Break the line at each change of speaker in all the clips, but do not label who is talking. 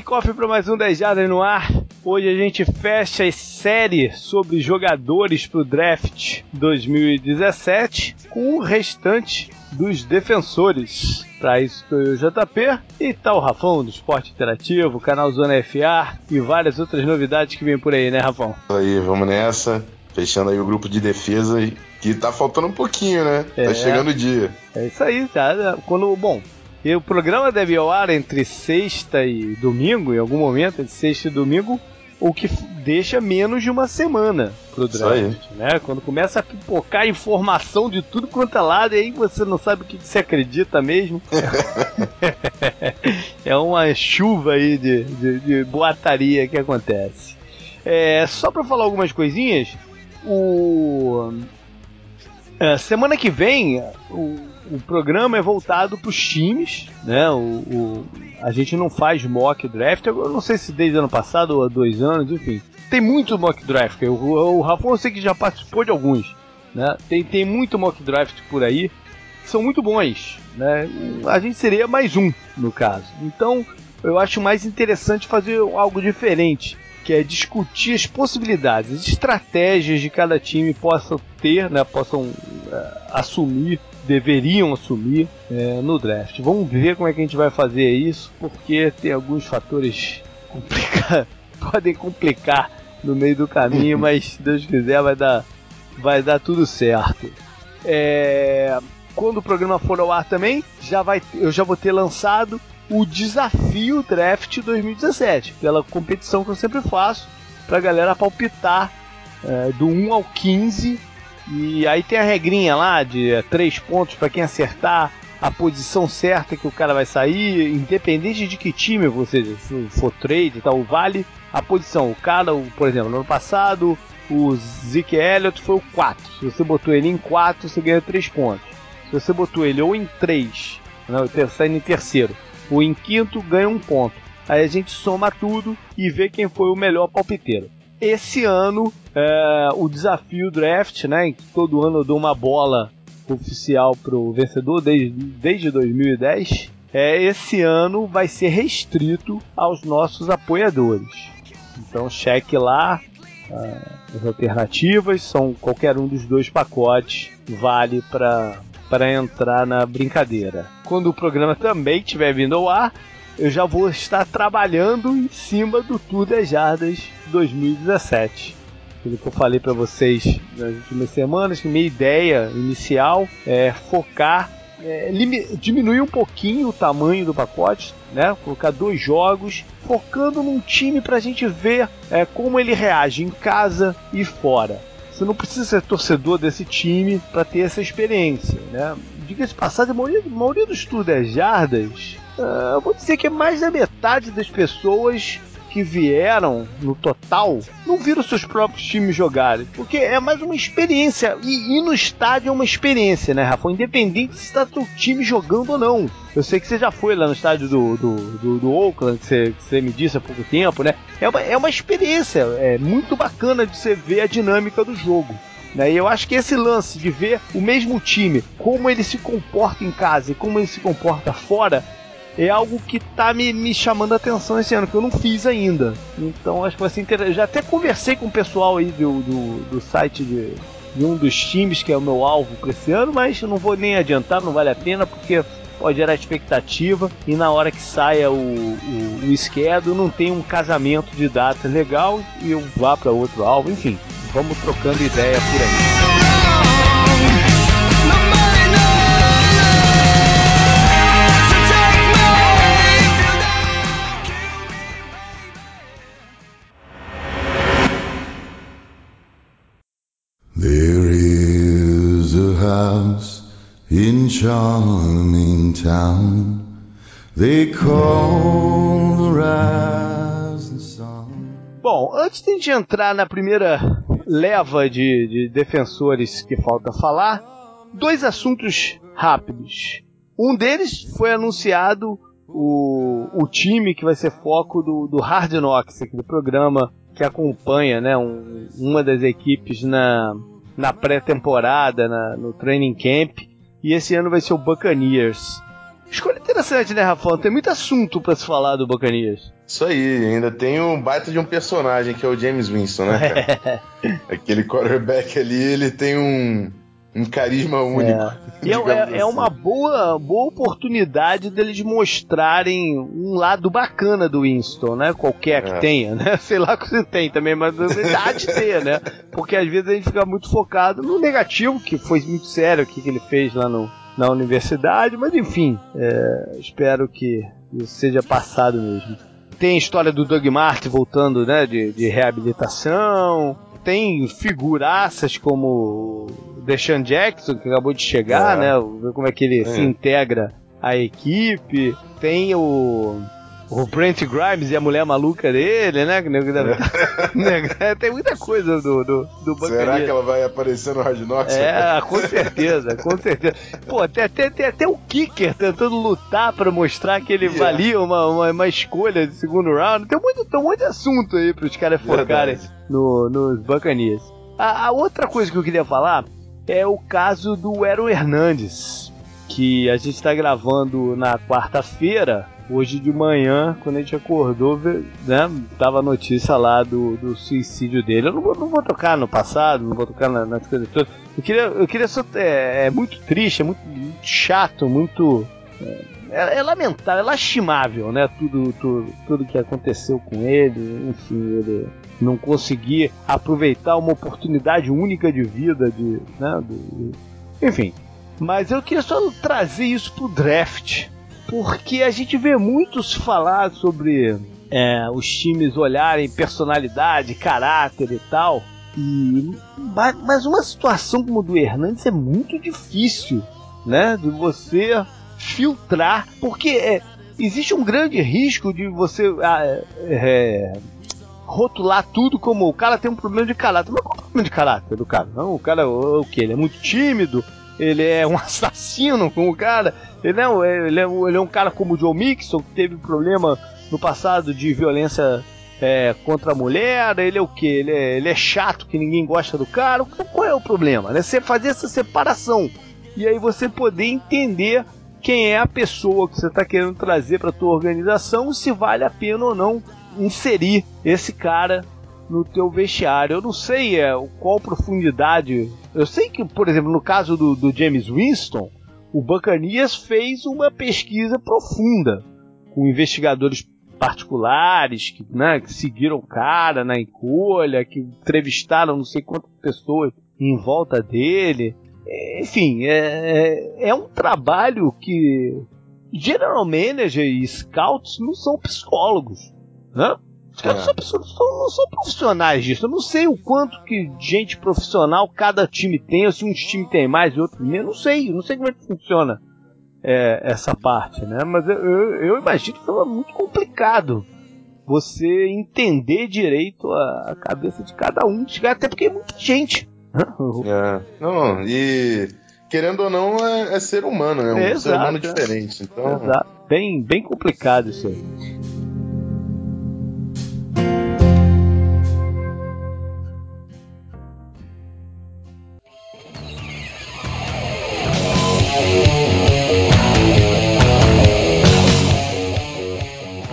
kickoff para mais um 10 Jardas no ar. Hoje a gente fecha a série sobre jogadores para o draft 2017 com o restante dos defensores. Para isso estou eu, JP, e tá o Rafão do Esporte Interativo, canal Zona FA e várias outras novidades que vem por aí, né, Rafão?
Aí, vamos nessa. Fechando aí o grupo de defesa que tá faltando um pouquinho, né? Tá é, tá chegando o dia.
É isso aí, tá? Quando, bom, e o programa deve ao ar entre sexta e domingo, em algum momento, entre sexta e domingo, o que deixa menos de uma semana pro draft, né? Quando começa a pipocar informação de tudo quanto é lado, e aí você não sabe o que, você acredita mesmo. é uma chuva aí de, de, de boataria que acontece. É, só para falar algumas coisinhas, o é, semana que vem o o programa é voltado para os times, né? O, o, a gente não faz mock draft, eu não sei se desde ano passado ou há dois anos, enfim. Tem muito mock draft. O, o eu sei que já participou de alguns, né? Tem, tem muito mock draft por aí, são muito bons, né? A gente seria mais um no caso. Então eu acho mais interessante fazer algo diferente que é discutir as possibilidades, as estratégias de cada time possam ter, né, possam uh, assumir deveriam assumir é, no draft. Vamos ver como é que a gente vai fazer isso, porque tem alguns fatores complica podem complicar no meio do caminho, mas se Deus quiser vai dar, vai dar tudo certo. É, quando o programa for ao ar também, já vai, eu já vou ter lançado o desafio Draft 2017, pela competição que eu sempre faço, pra galera palpitar é, do 1 ao 15 e aí tem a regrinha lá de três pontos para quem acertar a posição certa que o cara vai sair, independente de que time você for trade e tal, vale a posição. O cara, por exemplo, no ano passado, o Zeke Elliott foi o 4. Se você botou ele em 4, você ganha 3 pontos. Se você botou ele ou em 3, não, saindo em terceiro, ou em quinto, ganha um ponto. Aí a gente soma tudo e vê quem foi o melhor palpiteiro. Esse ano, é, o desafio draft, né? Em que todo ano eu dou uma bola oficial pro vencedor desde, desde 2010. É, esse ano vai ser restrito aos nossos apoiadores. Então cheque lá uh, as alternativas, são qualquer um dos dois pacotes vale para para entrar na brincadeira. Quando o programa também estiver vindo ao ar, eu já vou estar trabalhando em cima do Tour das Jardas 2017. Aquilo que eu falei para vocês nas últimas semanas, que minha ideia inicial é focar, é, diminuir um pouquinho o tamanho do pacote, né? Colocar dois jogos, focando num time para a gente ver é, como ele reage em casa e fora. Você não precisa ser torcedor desse time para ter essa experiência, né? Diga-se passagem, a maioria, a maioria dos Tour das Jardas Uh, vou dizer que mais da metade das pessoas que vieram no total não viram seus próprios times jogarem. Porque é mais uma experiência. E ir no estádio é uma experiência, né, Rafa? Independente se está seu time jogando ou não. Eu sei que você já foi lá no estádio do, do, do, do Oakland, que você, que você, me disse há pouco tempo, né? É uma, é uma experiência. É muito bacana de você ver a dinâmica do jogo. Né? E eu acho que esse lance de ver o mesmo time, como ele se comporta em casa e como ele se comporta fora, é algo que tá me, me chamando a atenção esse ano, que eu não fiz ainda. Então acho que vai ser interessante. Já até conversei com o pessoal aí do, do, do site de, de, um dos times que é o meu alvo para esse ano, mas eu não vou nem adiantar, não vale a pena, porque pode gerar expectativa e na hora que saia o, o, o esquerdo não tem um casamento de data legal e eu vá para outro alvo, enfim, vamos trocando ideia por aí.
Charming town they call the rising sun.
Bom, antes de entrar na primeira leva de, de defensores que falta falar, dois assuntos rápidos. Um deles foi anunciado o, o time que vai ser foco do, do Hard Knocks, aqui do programa que acompanha né, um, uma das equipes na, na pré-temporada, no training camp. E esse ano vai ser o Buccaneers. Escolha interessante, né, Rafão? Tem muito assunto para se falar do Buccaneers.
Isso aí, ainda tem um baita de um personagem que é o James Winston, né, cara? Aquele quarterback ali, ele tem um, um carisma único.
É. E é, é,
assim.
é, uma boa, boa oportunidade deles mostrarem um lado bacana do Winston, né? Qualquer que
É.
tenha, né? Sei lá que você tem também, mas há de ter, né? Porque às vezes a gente fica muito focado no negativo, que foi muito sério o que que ele fez lá no, na universidade, mas enfim, é, espero que isso seja passado mesmo. Tem a história do Doug Martin voltando, né? De, de reabilitação. Tem figuraças como Deshaun Jackson, que acabou de chegar,
É.
né? Ver como é que ele
É.
se integra à equipe. Tem o. O Brent Grimes e a mulher maluca dele, né? Né, Tem muita coisa do, do, do
Será que ela vai aparecer no Hard Knocks?
É, com certeza, com certeza. Pô, tem, tem, tem até o Kicker tentando lutar pra mostrar que ele
Yeah.
valia uma, uma, uma escolha de segundo round. Tem muito, tem um monte de assunto aí pros caras focarem no, nos Buccaneers. A, a outra coisa que eu queria falar é o caso do Aaron Hernandes, que a gente tá gravando na quarta-feira. Hoje de manhã, quando a gente acordou, né, tava a notícia lá do, do suicídio dele. Eu não vou, não vou tocar no passado, não vou tocar na- nas coisas todas. Eu queria, eu queria só. É, é muito triste, é muito, muito chato, muito. É, é lamentável, é lastimável, né? Tudo, tudo, tudo que aconteceu com ele. Enfim, ele não conseguir aproveitar uma oportunidade única de vida, de, né? do- enfim. Mas eu queria só trazer isso pro draft. Porque a gente vê muitos falar sobre é, os times olharem personalidade, caráter e tal. E, ma- mas uma situação como a do Hernandes é muito difícil, né? De você filtrar, porque é, existe um grande risco de você ah, é, rotular tudo como o cara tem um problema de caráter. Mas qual é o problema de caráter do cara? Não, o cara, o, o que? Ele é muito tímido, ele é um assassino como o cara, ele, não, ele, é, ele é um cara como o Joe Mixon, que teve problema no passado de violência é, contra a mulher, ele é o que? Ele é, ele é chato, que ninguém gosta do cara. Qual é o problema? Né? Você fazer essa separação e aí você poder entender quem é a pessoa que você está querendo trazer para tua organização se vale a pena ou não inserir esse cara no teu vestiário. Eu não sei é, qual profundidade. Eu sei que, por exemplo, no caso do, do James Winston, o Buccaneers fez uma pesquisa profunda com investigadores particulares que, né, que seguiram o cara na encolha, que entrevistaram não sei quantas pessoas em volta dele. Enfim, é, é um trabalho que general manager e scouts não são psicólogos, né? Os caras
É.
são pessoas- são- não são profissionais disso. Eu não sei o quanto que gente profissional cada time tem, ou se um time tem mais e outro menos. Não sei, eu não sei como é que funciona é, essa parte, né? Mas eu, eu, eu imagino que é muito complicado você entender direito a, a cabeça de cada um, até porque é muita gente. né?
É. Não, e querendo ou não, é, é ser humano, é um
Exato,
ser humano
é.
diferente. Então,
Exato. Bem, bem complicado isso aí.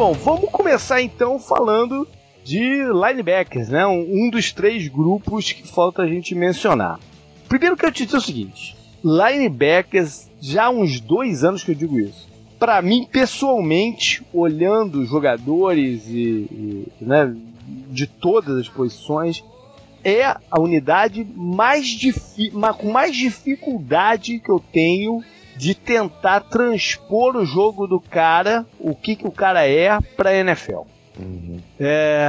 Bom, vamos começar então falando de linebackers, né? Um, um dos três grupos que falta a gente mencionar. Primeiro que eu te dizer o seguinte: linebackers, já há uns dois anos que eu digo isso. Pra mim, pessoalmente, olhando jogadores e, e, né, de todas as posições, é a unidade mais com mais dificuldade que eu tenho de tentar transpor o jogo do cara, o que, que o cara é, pra NFL.
uhum.
É,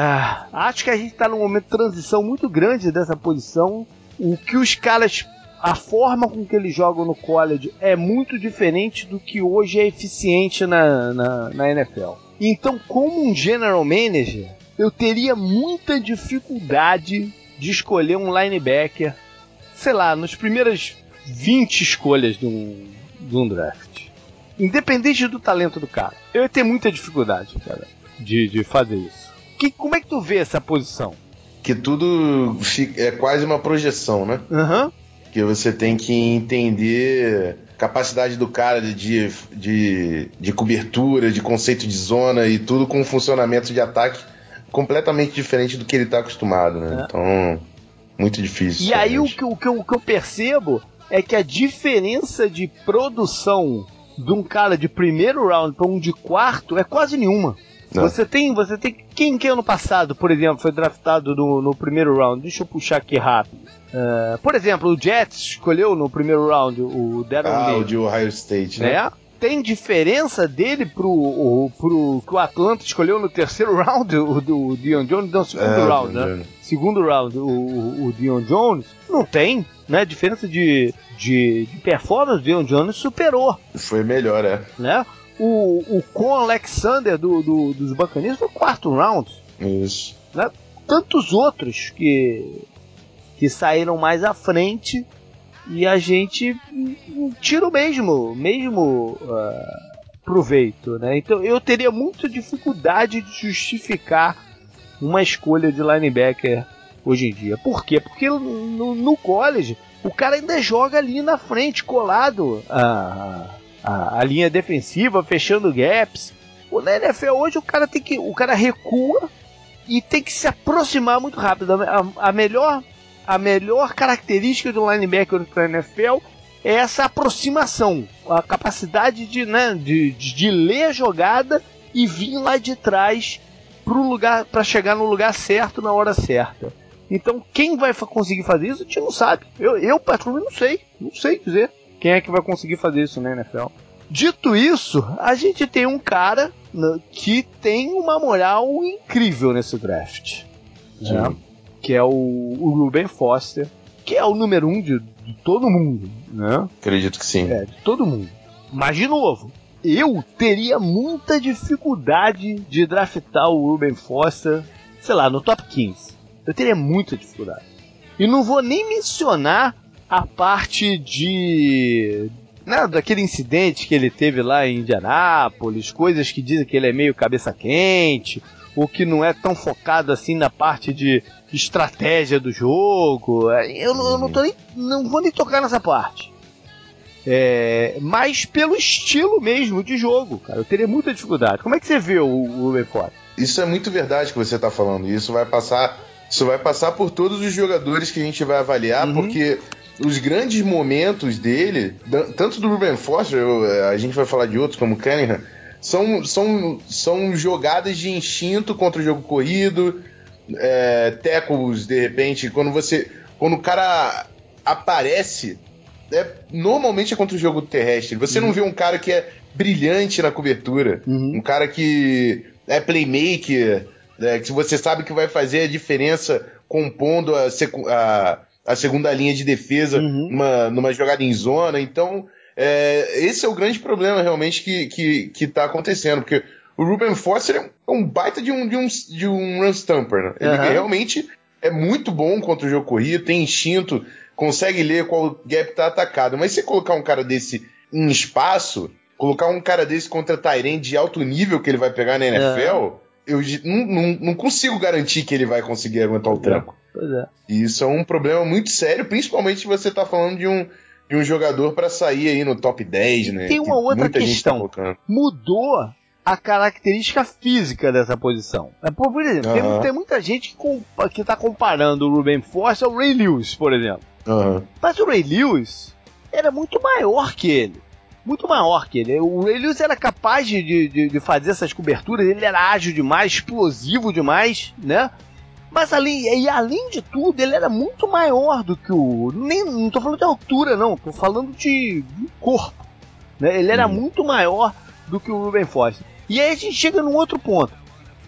acho que a gente está num momento de transição muito grande dessa posição. O que os caras, a forma com que eles jogam no college é muito diferente do que hoje é eficiente na, na, na NFL. Então, como um general manager, eu teria muita dificuldade de escolher um linebacker, sei lá, nas primeiras 20 escolhas de um, de um draft. Independente do talento do cara. Eu ia ter muita dificuldade, cara, de, de fazer isso. Que, como é que tu vê essa posição?
que tudo fi- é quase uma projeção, né?
Aham.
Que você tem que entender capacidade do cara de, de, de cobertura, de conceito de zona e tudo com um funcionamento de ataque completamente diferente do que ele está acostumado, né? É. Então, muito difícil.
E aí o que, o, que o que eu percebo é que a diferença de produção de um cara de primeiro round para um de quarto é quase nenhuma. Não. Você tem, você tem quem que ano passado, por exemplo, foi draftado no, no primeiro round. Deixa eu puxar aqui rápido. Uh, por exemplo, o Jets escolheu no primeiro round o Darren
Ah, Lee. o de Ohio State, né?
É. Tem diferença dele pro, o, pro que o Atlanta escolheu no terceiro round, o do Dion Jones, não, segundo é, round, né? Segundo round, o, o Dion Jones. Não tem, né? Diferença de, de, de performance, o Dion Jones superou.
Foi melhor, é.
Né? O, o Con Alexander do, do, dos Buccaneers no quarto round.
Isso.
Né? Tantos outros que que saíram mais à frente e a gente tira o mesmo, mesmo uh, proveito, né? Então eu teria muita dificuldade de justificar uma escolha de linebacker hoje em dia. Por quê? Porque no, no college o cara ainda joga ali na frente, colado a, a, a linha defensiva, fechando gaps. O, NFL hoje o cara tem que. O cara recua e tem que se aproximar muito rápido. A, a melhor a melhor característica do linebacker para NFL é essa aproximação, a capacidade de, né, de, de ler a jogada e vir lá de trás para lugar para chegar no lugar certo na hora certa. Então, quem vai conseguir fazer isso, a gente não sabe. Eu, eu particularmente, não sei. Não sei dizer quem é que vai conseguir fazer isso na NFL. Dito isso, a gente tem um cara né, que tem uma moral incrível nesse draft. Né? que é o, o Ruben Foster, que é o número um de, de todo mundo, né?
Acredito que sim.
É, de todo mundo. Mas, de novo, eu teria muita dificuldade de draftar o Ruben Foster, sei lá, no top 15. Eu teria muita dificuldade. E não vou nem mencionar a parte de. Né, daquele incidente que ele teve lá em Indianápolis, coisas que dizem que ele é meio cabeça quente, ou que não é tão focado assim na parte de estratégia do jogo. É, eu, eu não, nem, não vou nem tocar nessa parte. É, mas pelo estilo mesmo de jogo, cara, eu teria muita dificuldade. Como é que você vê o, o Lepore?
Isso é muito verdade que você está falando. Isso vai passar, isso vai passar por todos os jogadores que a gente vai avaliar, uhum. porque os grandes momentos dele, tanto do Ruben Foster, eu, a gente vai falar de outros como Cunningham, são, são, são jogadas de instinto contra o jogo corrido, é, tackles, de repente, quando você. Quando o cara aparece, é, normalmente é contra o jogo terrestre. Você uhum. não vê um cara que é brilhante na cobertura, uhum. um cara que é playmaker, né, que você sabe que vai fazer a diferença compondo a, a, a segunda linha de defesa uhum. numa, numa jogada em zona. Então, é, esse é o grande problema realmente que, que, que tá acontecendo, porque o Ruben Foster é um baita de um, de um, de um run stumper, né? Ele realmente é muito bom contra o jogo corrido, tem instinto, consegue ler qual gap tá atacado. Mas se colocar um cara desse em espaço, colocar um cara desse contra Tyrande de alto nível que ele vai pegar na NFL, uhum. eu não, não, não, consigo garantir que ele vai conseguir aguentar o tranco.
Pois é.
E isso é um problema muito sério, principalmente se você tá falando de um, de um jogador para sair aí no top 10, né?
Tem uma que outra tá questão. Tá Mudou a característica física dessa posição. É, por exemplo, uhum. tem, tem, muita gente que, que tá comparando o Ruben Force ao Ray Lewis, por exemplo.
Uhum.
Mas o Ray Lewis era muito maior que ele. Muito maior que ele. O Ray Lewis era capaz de, de, de fazer essas coberturas, ele era ágil demais, explosivo demais, né? Mas além, e além de tudo, ele era muito maior do que o. Nem, não tô falando de altura, não, tô falando de, de corpo. Né? Ele era uhum. muito maior do que o Ruben Foster. E aí a gente chega num outro ponto.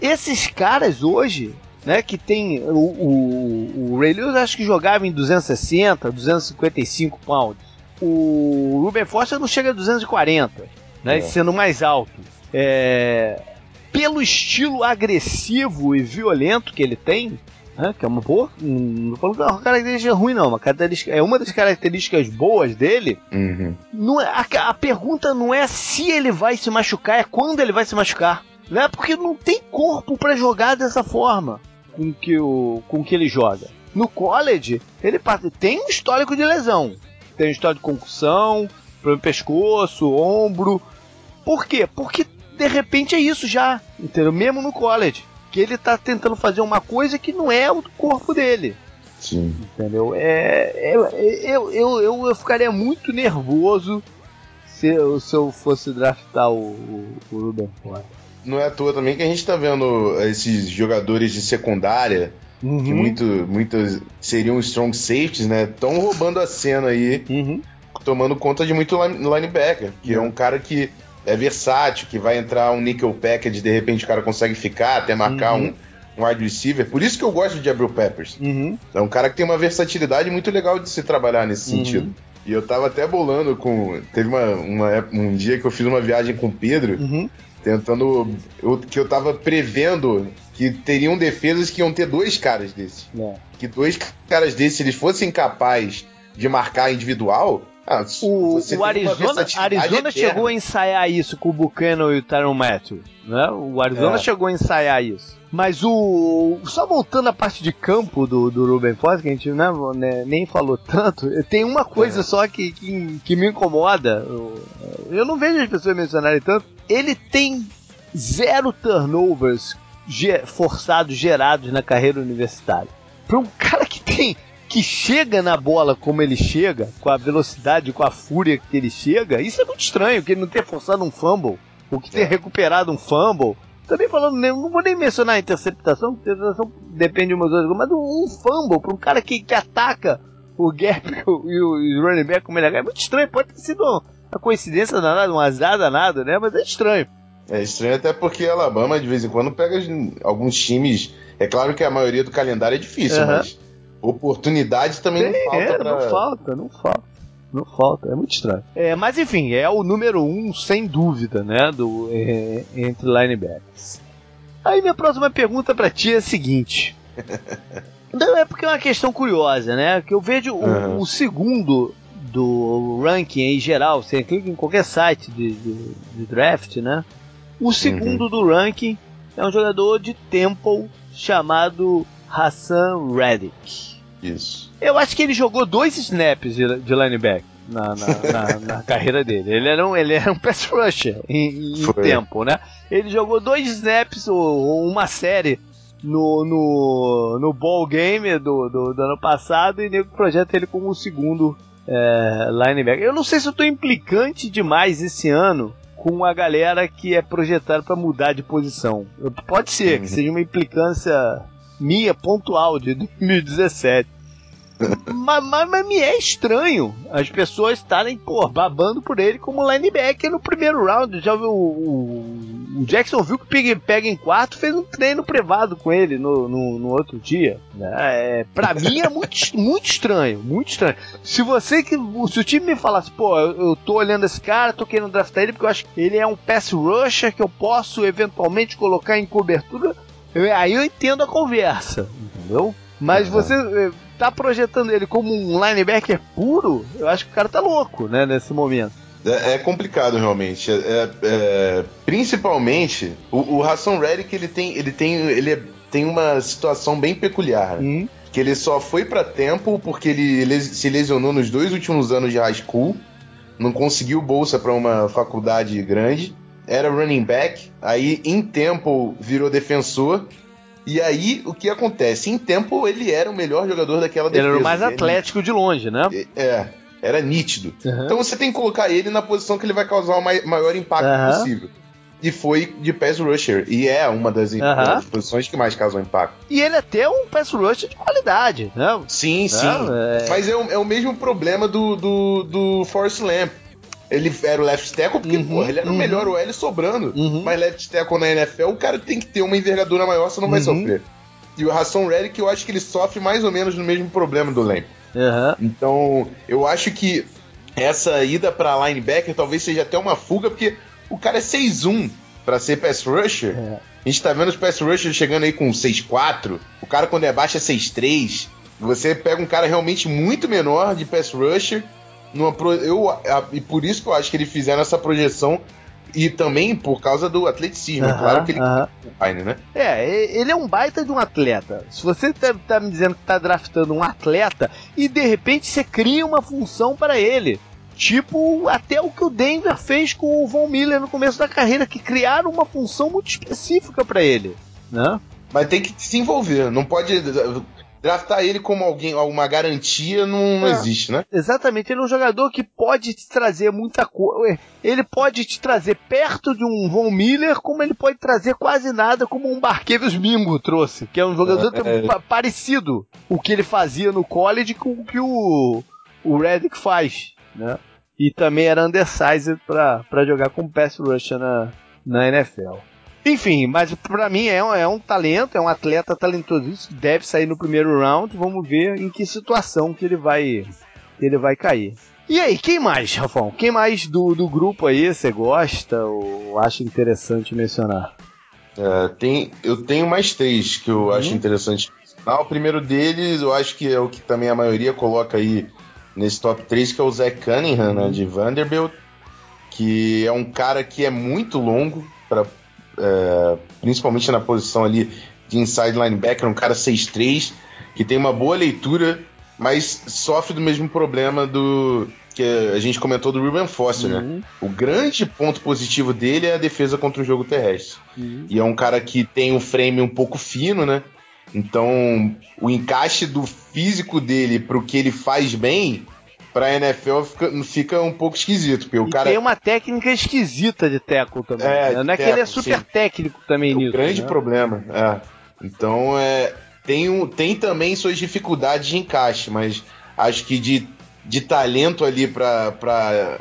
Esses caras hoje, né, que tem o, o, o Ray Lewis acho que jogava em 260, 255 pounds. O Ruben Foster não chega a 240, né, é. sendo mais alto. É, pelo estilo agressivo e violento que ele tem, né, que é uma boa, não falando que é uma característica ruim não, uma característica, é uma das características boas dele.
Uhum.
Não é, a, a pergunta não é se ele vai se machucar, é quando ele vai se machucar. Né? Porque não tem corpo para jogar dessa forma com que, o, com que ele joga. No college, ele tem um histórico de lesão. Tem um histórico de concussão, problema pescoço, ombro. Por quê? Porque de repente é isso já, entendeu? Mesmo no college. Que ele tá tentando fazer uma coisa que não é o corpo dele.
Sim.
Entendeu? É, é, eu, eu, eu, eu ficaria muito nervoso se eu, se eu fosse draftar o, o, o Ruben Ford.
Não é à toa também que a gente tá vendo esses jogadores de secundária,
Uhum.
que muito, muitos seriam strong safeties, né? Estão roubando a cena aí,
Uhum.
tomando conta de muito line- linebacker, que é um cara que é versátil, que vai entrar um nickel package, de repente o cara consegue ficar, até marcar
Uhum.
um, um wide receiver. Por isso que eu gosto de Abril Peppers.
Uhum.
É um cara que tem uma versatilidade muito legal de se trabalhar nesse
Uhum.
sentido. E eu tava até bolando com. Teve uma, uma um dia que eu fiz uma viagem com o Pedro,
Uhum.
Tentando. eu- que eu tava prevendo que teriam defesas que iam ter dois caras desses.
É.
Que dois caras desses, se eles fossem capazes de marcar individual. ah,
O, o Arizona, Arizona chegou a ensaiar isso com o Buchanan e o Tyron Matthews, né? O Arizona
É.
chegou a ensaiar isso. Mas o. Só voltando à parte de campo do, do Ruben Foster, que a gente né, né, nem falou tanto, tem uma coisa
É.
só que, que, que me incomoda. Eu, eu não vejo as pessoas mencionarem tanto. Ele tem zero turnovers forçados, gerados na carreira universitária. Para um cara que tem que chega na bola como ele chega, com a velocidade, com a fúria que ele chega, isso é muito estranho, que ele não ter forçado um fumble, ou que ter
É.
recuperado um fumble. Também falando, não vou nem mencionar a interceptação, porque a interceptação depende de umas outras coisas, mas um fumble para um cara que, que ataca o gap e o, e o- running back como ele é muito estranho, pode ter sido uma coincidência danada, um azar danado, né, mas é estranho.
É estranho até porque Alabama de vez em quando pega alguns times. É claro que a maioria do calendário é difícil,
Aham.
mas oportunidade também não
Tem,
falta
é,
pra.
não falta, não falta. Não falta, é muito estranho. É, mas enfim, é o número um, sem dúvida, né? Do, é, entre linebackers. Aí minha próxima pergunta pra ti é a seguinte. Não, é porque é uma questão curiosa, né? Que eu vejo o,
Aham.
o segundo do ranking em geral, você clica em qualquer site de, de- de draft, né? O segundo do ranking é um jogador de Temple chamado Hassan Reddick.
Isso.
Eu acho que ele jogou dois snaps de, de linebacker na, na, na- na carreira dele. Ele era um, ele era um pass rusher em, em tempo, né? Ele jogou dois snaps ou, ou uma série no, no, no ball game do, do, do ano passado e nego projeta ele como o segundo é, linebacker. Eu não sei se eu tô implicante demais esse ano com a galera que é projetada para mudar de posição. Eu- Pode ser
Uhum.
que seja uma implicância minha pontual de 2017. Mas, mas, mas me é estranho as pessoas estarem, pô, babando por ele como linebacker no primeiro round. Já viu o, o, Jackson viu que pega em quarto, fez um treino privado com ele no, no, no outro dia. né? É, pra mim é muito, muito estranho, muito estranho. Se você que. Se o time me falasse, pô, eu, eu tô olhando esse cara, tô querendo draftar ele porque eu acho que ele é um pass rusher que eu posso eventualmente colocar em cobertura, eu- aí eu entendo a conversa, entendeu? Mas
Uhum.
você eh, tá projetando ele como um linebacker puro, eu acho que o cara tá louco, né, nesse momento.
É, é complicado realmente. É, é- é- principalmente o, o Hassan Reddick ele tem ele tem ele é- tem uma situação bem peculiar. né?
Uhum.
Que ele só foi pra Temple porque ele se lesionou nos dois últimos anos de high school, não conseguiu bolsa pra uma faculdade grande, era running back, aí em Temple virou defensor. E aí o que acontece? Em Temple ele era o melhor jogador daquela
Ele
defesa.
era o mais
Ele-
atlético de longe, né?
É, era nítido.
Uhum.
Então você tem que colocar ele na posição que ele vai causar o mai- maior impacto
Aham.
possível. E foi de pass rusher. E é uma das, posições que mais causam impacto.
E ele é até um pass rusher de qualidade, né?
Sim, sim.
é.
Mas é o, é o mesmo problema do, do, do Forrest Lamp. Ele era o left tackle porque,
Uhum,
porra, ele era
uhum.
o melhor OL sobrando.
Uhum.
Mas left tackle na NFL, o cara tem que ter uma envergadura maior, senão vai
Uhum.
sofrer. E o Hassan Reddick, eu acho que ele sofre mais ou menos no mesmo problema do Lamp. Então, eu acho que essa ida pra linebacker talvez seja até uma fuga, porque o cara é 6'1 pra ser pass rusher.
É.
A gente tá vendo os pass rushers chegando aí com 6'4. O cara, quando é baixo, é 6'3. Você pega um cara realmente muito menor de pass rusher. Numa pro- eu, a- e por isso que eu acho que eles fizeram essa projeção. E também por causa do atleticismo. É claro que ele
aham.
Fine, né?
É, ele é um baita de um atleta. Se você tá, tá me dizendo que tá draftando um atleta e de repente você cria uma função para ele. Tipo, até o que o Denver fez com o Von Miller no começo da carreira, que criaram uma função muito específica para ele, né?
Mas tem que se envolver, não pode draftar ele como alguém, alguma garantia não, não é, existe, né?
Exatamente, ele é um jogador que pode te trazer muita coisa. Ele pode te trazer perto de um Von Miller, como ele pode trazer quase nada, como um Barqueiros Mingo trouxe, que é um jogador é, é. parecido o que ele fazia no college com o que o, o Redick faz, né? E também era undersized para jogar com pass rusher na, na NFL. Enfim, mas para mim é um, é um talento, é um atleta talentosíssimo, deve sair no primeiro round. Vamos ver em que situação que ele vai, que ele vai cair. E aí, quem mais, Rafão? Quem mais do, do grupo aí você gosta ou acha interessante mencionar?
É, tem, eu tenho mais três que eu uhum. acho interessante. Ah, o primeiro deles, eu acho que é o que também a maioria coloca aí nesse top 3, que é o Zach Cunningham, né, de Vanderbilt, que é um cara que é muito longo para é, principalmente na posição ali de inside linebacker, um cara 6'3", que tem uma boa leitura, mas sofre do mesmo problema do que a gente comentou do Ruben Foster, né? uhum. né? O grande ponto positivo dele é a defesa contra o jogo terrestre. Uhum. E é um cara que tem um frame um pouco fino, né? Então, o encaixe do físico dele para o que ele faz bem pra NFL fica, fica um pouco esquisito. Porque o e cara...
tem uma técnica esquisita de tackle também. É, né? Não é que ele é super sim. técnico também
é
nisso.
grande
né?
problema. É. Então, é, tem, um, tem também suas dificuldades de encaixe, mas acho que de, de talento ali pra, pra,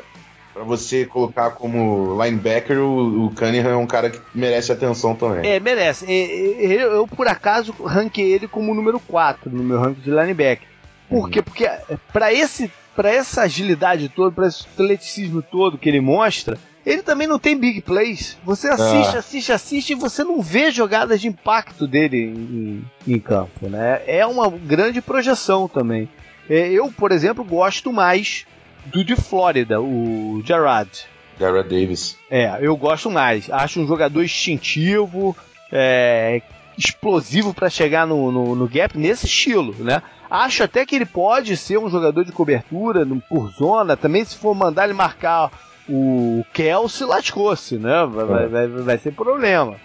pra você colocar como linebacker, o, o Cunningham é um cara que merece atenção também.
É, merece. Eu, eu, por acaso, ranquei ele como número 4 no meu ranking de linebacker. Por uhum. quê? Porque para esse para essa agilidade toda, para esse atleticismo todo que ele mostra, ele também não tem big plays. Você assiste, ah. assiste, assiste e você não vê jogadas de impacto dele em, em campo, né? É uma grande projeção também. É, eu, por exemplo, gosto mais do de Flórida, o Gerard.
Gerard Davis.
É, eu gosto mais. Acho um jogador instintivo, é, explosivo para chegar no, no, no, gap nesse estilo, né? Acho até que ele pode ser um jogador de cobertura no, por zona, também se for mandar ele marcar o Kelsey, lascou-se, né? Vai, é. vai, vai, ser problema.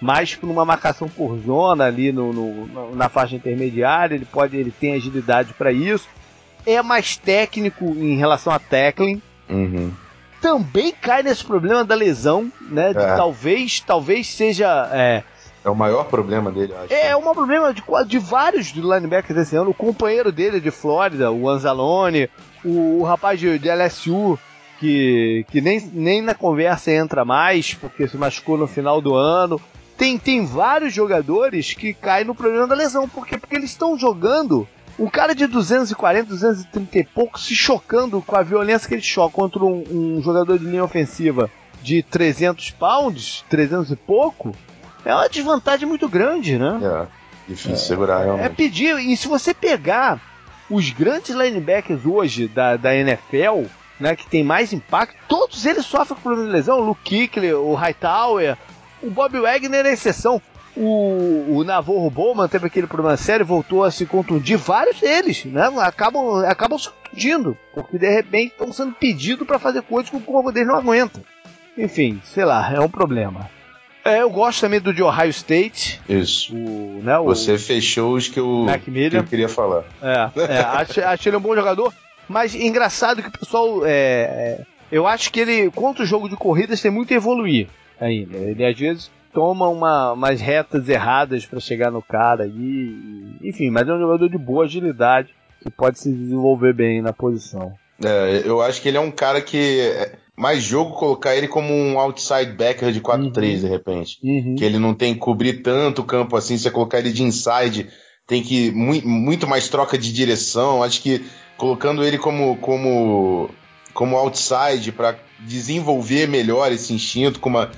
Mas por uma marcação por zona ali no, no, na faixa intermediária, ele pode, ele tem agilidade para isso. É mais técnico em relação a tackling.
Uhum.
Também cai nesse problema da lesão, né? É. Talvez, talvez seja é,
é o maior problema dele, acho.
É, é um problema de, de vários linebackers desse ano. O companheiro dele de Flórida, o Anzalone, o, o rapaz de, de, LSU, que, que nem, nem na conversa entra mais, porque se machucou no final do ano. Tem, tem vários jogadores que caem no problema da lesão. Por quê? Porque eles estão jogando um cara de 240, 230 e pouco se chocando com a violência que ele choca contra um, um jogador de linha ofensiva de 300 pounds, 300 e pouco é uma desvantagem muito grande, né?
É, difícil é, segurar realmente.
É pedir, e se você pegar os grandes linebackers hoje da, da NFL, né, que tem mais impacto, todos eles sofrem com problema de lesão. O Luke Kuechly, o Hightower, o Bob Wagner é exceção. O, o Navarro Bowman teve aquele problema sério, voltou a se contundir. Vários deles, né? Acabam, acabam se contundindo, porque de repente estão sendo pedidos para fazer coisas que o corpo deles não aguenta. Enfim, sei lá, é um problema. É, eu gosto também do de Ohio State.
Isso.
O, né, o
Você fechou os que eu, que eu queria falar.
É, é acho, acho ele um bom jogador, mas engraçado que o pessoal. É, é, eu acho que ele, contra o jogo de corridas, tem muito a evoluir ainda. Ele às vezes toma uma, umas retas erradas para chegar no cara aí. Enfim, mas é um jogador de boa agilidade que pode se desenvolver bem na posição.
É, eu acho que ele é um cara que mais jogo colocar ele como um outside backer de 4-3 uhum. de repente. Uhum. Que ele não tem que cobrir tanto o campo assim, você colocar ele de inside, tem que muito, muito mais troca de direção. Acho que colocando ele como como como outside para desenvolver melhor esse instinto, com uma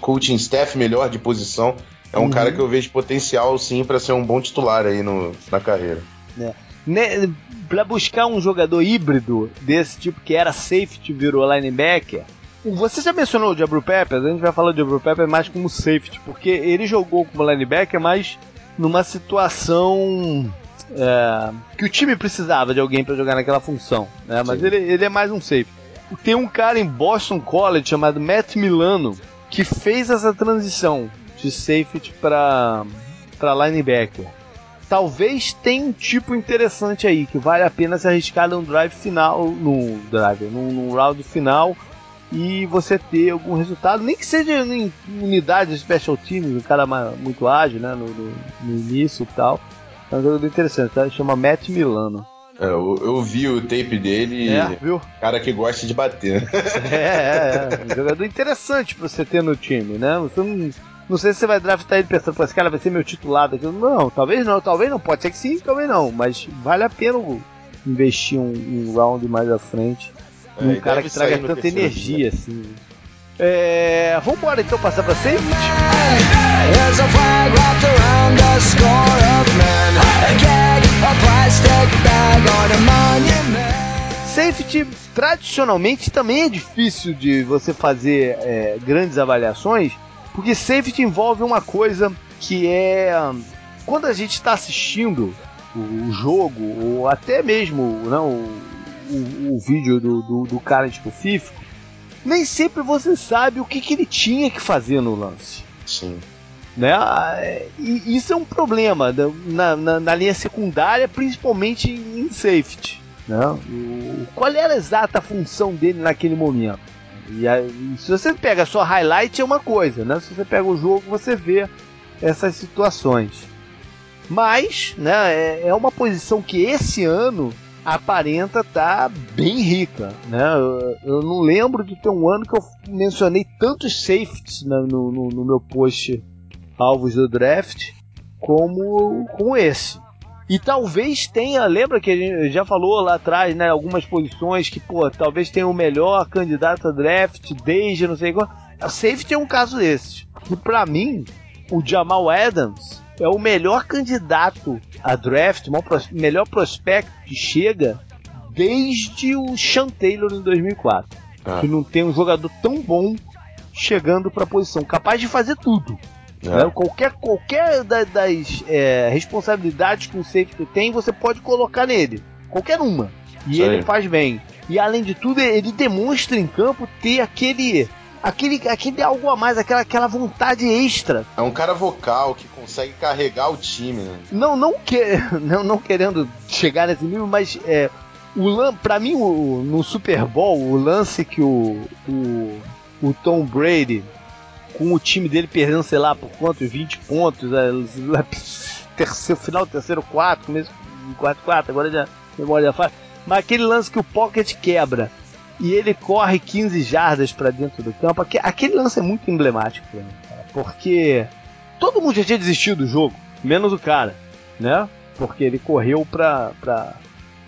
coaching staff melhor de posição, é um uhum. cara que eu vejo potencial sim para ser um bom titular aí no, na carreira.
É. Né, para buscar um jogador híbrido desse tipo que era safety virou linebacker. Você já mencionou o Jabru Peppers, a gente vai falar de Jabru Peppers mais como safety, porque ele jogou como linebacker, mas numa situação é, que o time precisava de alguém para jogar naquela função, né? Mas ele, ele é mais um safety. tem um cara em Boston College chamado Matt Milano que fez essa transição de safety para linebacker. Talvez tenha um tipo interessante aí que vale a pena se arriscar num drive final, no drive, num, num round final e você ter algum resultado, nem que seja em unidade de special teams, um cara muito ágil, né, no, no, no início e tal. É um jogador interessante, tá? Chama Matt Milano.
É, eu, eu, vi o tape dele
é, viu?
cara que gosta de bater.
É, é, é. Um jogador interessante pra você ter no time, né? Você não, não sei se você vai draftar ele pensando, esse cara vai ser meu titulado aqui. Não, talvez não, talvez não. Pode ser que sim, talvez não. Mas vale a pena investir um, um round mais à frente é, um cara que traga tanta energia assim. É, vambora então passar pra safety? Safety tradicionalmente também é difícil de você fazer é, grandes avaliações, porque safety envolve uma coisa que é quando a gente está assistindo o jogo ou até mesmo não o, o vídeo do, do, do, cara específico, nem sempre você sabe o que, que ele tinha que fazer no lance.
Sim.
Né? E isso é um problema na, na, na linha secundária, principalmente em safety. Né? O, qual era a exata função dele naquele momento? E, a, e se você pega só highlight é uma coisa, né? Se você pega o jogo, você vê essas situações. Mas, né, é, é uma posição que esse ano aparenta estar tá bem rica, né? Eu, eu, não lembro de ter um ano que eu mencionei tantos safeties né, no, no, no, meu post alvos do draft como, como esse. E talvez tenha, lembra que a gente já falou lá atrás, né? Algumas posições que, pô, talvez tenha o melhor candidato a draft desde não sei qual. A safety é um caso desses. E para mim, o Jamal Adams é o melhor candidato a draft, o melhor prospecto que chega desde o Sean Taylor em 2004. Ah. Que não tem um jogador tão bom chegando para a posição, capaz de fazer tudo. É. Né? Qualquer, qualquer das, das é, responsabilidades que o safety tem, você pode colocar nele. Qualquer uma. E ele faz bem. E além de tudo, ele demonstra em campo ter aquele aquele, aquele algo a mais, aquela, aquela vontade extra.
É um cara vocal que consegue carregar o time, né?
Não, não, que, não, não querendo chegar nesse nível, mas é, o lan, pra mim, o, no Super Bowl, o lance que o, o, o Tom Brady, com o time dele perdendo, sei lá, por quantos, 20 pontos, é, terceiro, final terceiro quarto, do quarto quarto, agora já memória já faz. Mas aquele lance que o Pocket quebra e ele corre 15 jardas para dentro do campo. Aquele lance é muito emblemático pra mim, cara, porque todo mundo já tinha desistido do jogo, menos o cara, né? Porque ele correu pra, pra,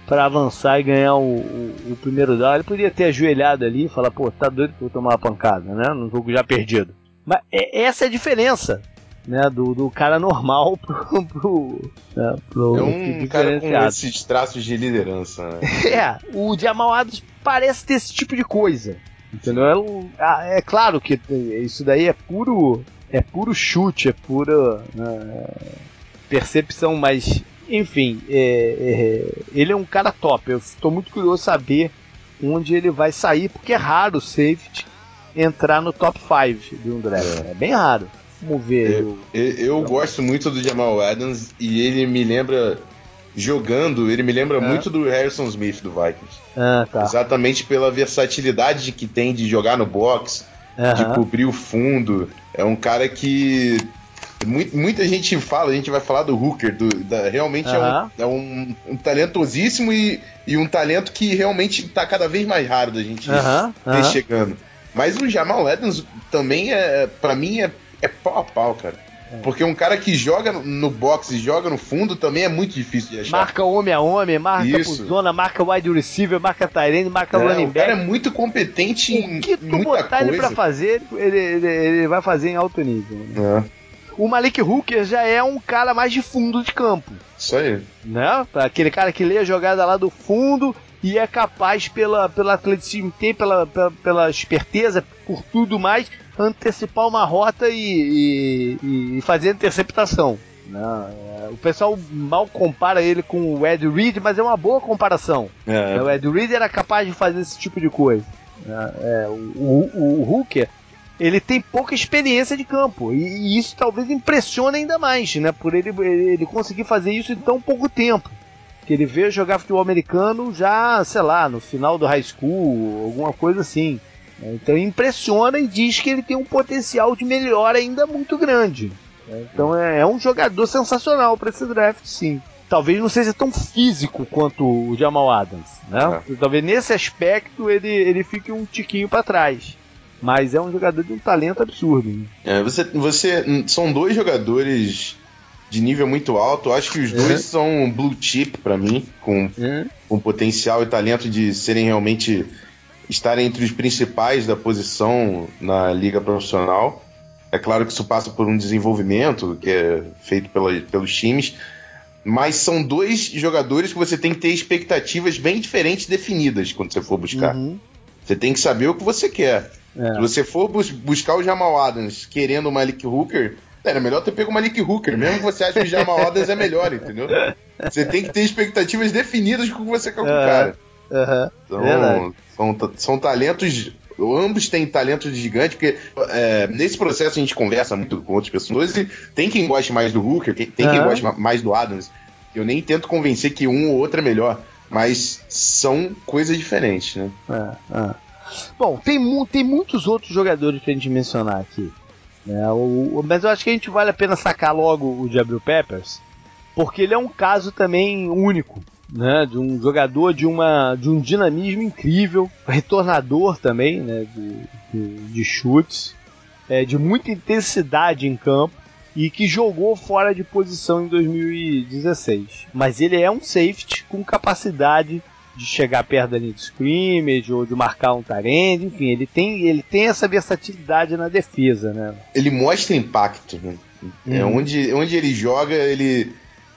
pra avançar e ganhar o, o, o primeiro down. Ele podia ter ajoelhado ali e falar, pô, tá doido que eu tomar uma pancada, né? No jogo já perdido. Mas é, essa é a diferença né, do, do cara normal pro, pro,
né, pro é um cara com esses traços de liderança. Né?
é, o Jamal Adams parece ter esse tipo de coisa. Entendeu? É, é, claro que isso daí é puro é puro chute, é pura né, percepção, mas enfim, é, é, ele é um cara top. Eu estou muito curioso saber onde ele vai sair, porque é raro o safety entrar no top 5 de um draft. É. é bem raro. Vamos ver.
Eu, eu, eu gosto muito do Jamal Adams e ele me lembra jogando, ele me lembra muito do Harrison Smith do Vikings.
Ah, tá.
Exatamente pela versatilidade que tem de jogar no box, de cobrir o fundo. É um cara que muita gente fala, a gente vai falar do Hooker, do, da, realmente é, um, é um, um, talentosíssimo e, e um talento que realmente está cada vez mais raro da gente ver chegando. Mas o Jamal Adams também é, para mim, é é pau a pau, cara. É. Porque um cara que joga no box e joga no fundo também é muito difícil de achar.
Marca homem a homem, marca Isso. zona, marca wide receiver, marca Tyrene, marca é, running back. O
cara é muito competente em
O que tu botar
coisa.
ele pra fazer, ele, ele, ele, vai fazer em alto nível. Né? É. O Malik Hooker já é um cara mais de fundo de campo.
Isso aí.
Né? Aquele cara que lê a jogada lá do fundo e é capaz, pela, pela atleticismo ter, pela, pela, pela esperteza, por tudo mais, antecipar uma rota e, e, e fazer interceptação. Não, é, o pessoal mal compara ele com o Ed Reed, mas é uma boa comparação. É. O Ed Reed era capaz de fazer esse tipo de coisa. Né? É, o, o, o Hooker ele tem pouca experiência de campo e, e, isso talvez impressione ainda mais, né? Por ele, ele conseguir fazer isso em tão pouco tempo. Que ele veio jogar futebol americano já, sei lá, no final do high school, alguma coisa assim. Então impressiona e diz que ele tem um potencial de melhor ainda muito grande. Então é, é um jogador sensacional para esse draft, sim. Talvez não seja tão físico quanto o Jamal Adams, né? É. Talvez nesse aspecto ele, ele fique um tiquinho para trás. Mas é um jogador de um talento absurdo. Né?
É, você, você são dois jogadores de nível muito alto. Acho que os é. dois são blue chip para mim, com, é. com potencial e talento de serem realmente estar entre os principais da posição na liga profissional. É claro que isso passa por um desenvolvimento que é feito pela, pelos times, mas são dois jogadores que você tem que ter expectativas bem diferentes definidas quando você for buscar. Uhum. Você tem que saber o que você quer. É. Se você for bus buscar o Jamal Adams querendo o Malik Hooker, era melhor ter pego o Malik Hooker, mesmo que você ache que o Jamal Adams é melhor, entendeu? Você tem que ter expectativas definidas com o que você quer com o cara.
Uhum.
Então, são, são talentos ambos têm talentos gigantes, porque é, nesse processo a gente conversa muito com outras pessoas e tem quem goste mais do Hooker, tem, tem quem goste mais do Adams. Eu nem tento convencer que um ou outro é melhor, mas são coisas diferentes, né?
É, é. Bom, tem, tem muitos outros jogadores pra gente mencionar aqui. Né? O, o, mas eu acho que a gente vale a pena sacar logo o Jabril Peppers, porque ele é um caso também único né, de um jogador de, uma, de um dinamismo incrível, retornador também né, de, de, de chutes, é, de muita intensidade em campo e que jogou fora de posição em 2016. Mas ele é um safety com capacidade de chegar perto da linha de scrimmage ou de marcar um tarend, enfim, ele tem, ele tem essa versatilidade na defesa, né?
Ele mostra impacto, né? É uhum. onde, onde ele joga, ele,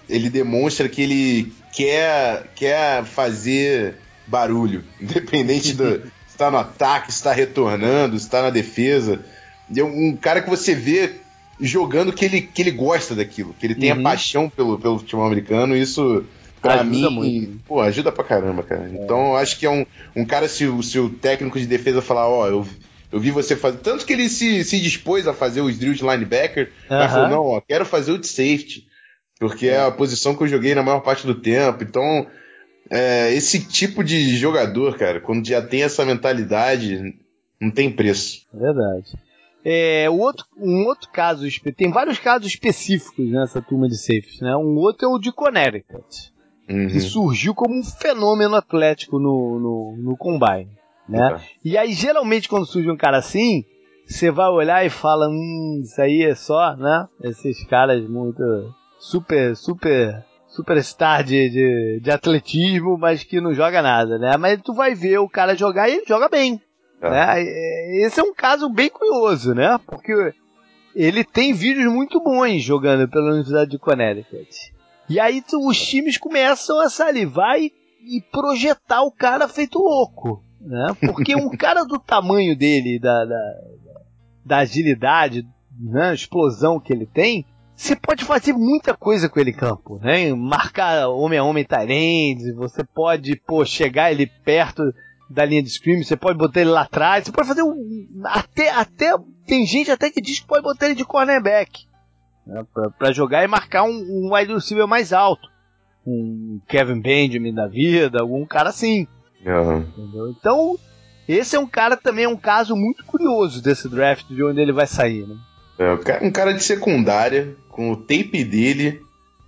ele demonstra que ele quer, quer fazer barulho, independente do se está no ataque, se está retornando, se está na defesa. É um cara que você vê jogando que ele, que ele gosta daquilo, que ele tem uhum. a paixão pelo, pelo futebol americano, e isso Pra ajuda mim, muito. pô, ajuda pra caramba, cara. É. Então, eu acho que é um, um cara, se, se o técnico de defesa falar, ó, oh, eu, eu vi você fazer. Tanto que ele se, se dispôs a fazer os drills de linebacker, uh -huh. mas falou, não, ó, quero fazer o de safety. Porque é a posição que eu joguei na maior parte do tempo. Então, é, esse tipo de jogador, cara, quando já tem essa mentalidade, não tem preço.
Verdade. É, outro, um outro caso, tem vários casos específicos nessa turma de safes, né? Um outro é o de Connecticut, uhum. que surgiu como um fenômeno atlético no, no, no combine, né? Uhum. E aí, geralmente, quando surge um cara assim, você vai olhar e fala, hum, isso aí é só, né? Esses caras muito super, super, superstar de, de, de atletismo, mas que não joga nada, né? Mas tu vai ver o cara jogar e ele joga bem. É. Né? Esse é um caso bem curioso, né? Porque ele tem vídeos muito bons jogando pela Universidade de Connecticut. E aí os times começam a salivar e, e projetar o cara feito louco. Né? Porque um cara do tamanho dele, da, da, da agilidade, né, explosão que ele tem, você pode fazer muita coisa com ele em campo, né? Marcar homem a homem Tyrande, você pode, pô, chegar ele perto da linha de scream, você pode botar ele lá atrás, você pode fazer um. Até, até. Tem gente até que diz que pode botar ele de cornerback. Né, pra jogar e marcar um, um wide receiver mais alto. Um Kevin Benjamin da vida, algum cara assim.
Uhum.
Então, esse é um cara também, é um caso muito curioso desse draft, de onde ele vai sair, né?
É, um cara de secundária, com o tape dele,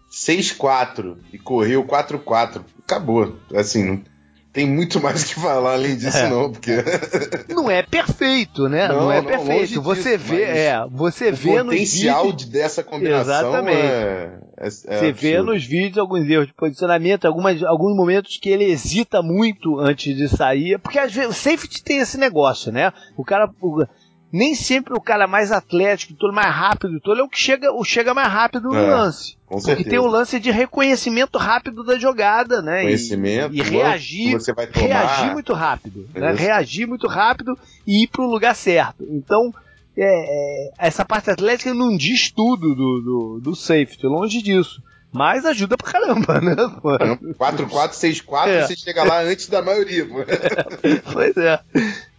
6-4 e correu 4-4. Acabou. Assim, não tem muito mais que falar além disso, é. não, porque.
não é perfeito, né? Não, não é não, perfeito. Você disso, vê, é, você vê
no potencial vídeos... dessa combinação Exatamente. É, é, é
você absurdo. vê nos vídeos alguns erros de posicionamento, algumas, alguns momentos que ele hesita muito antes de sair, porque às vezes o safety tem esse negócio, né? O cara. O, nem sempre o cara mais atlético, todo mais rápido, todo é o que chega, o chega mais rápido no é, lance. Com Porque certeza. tem o lance de reconhecimento rápido da jogada, né?
Conhecimento,
e, e reagir,
você vai tomar.
reagir muito rápido, né? Reagir muito rápido e ir para o lugar certo. Então, é, é, essa parte atlética não diz tudo do, do, do safety, longe disso. Mas ajuda pra caramba, né?
4-4-6-4, é. você chega lá antes da maioria. Pô.
pois é.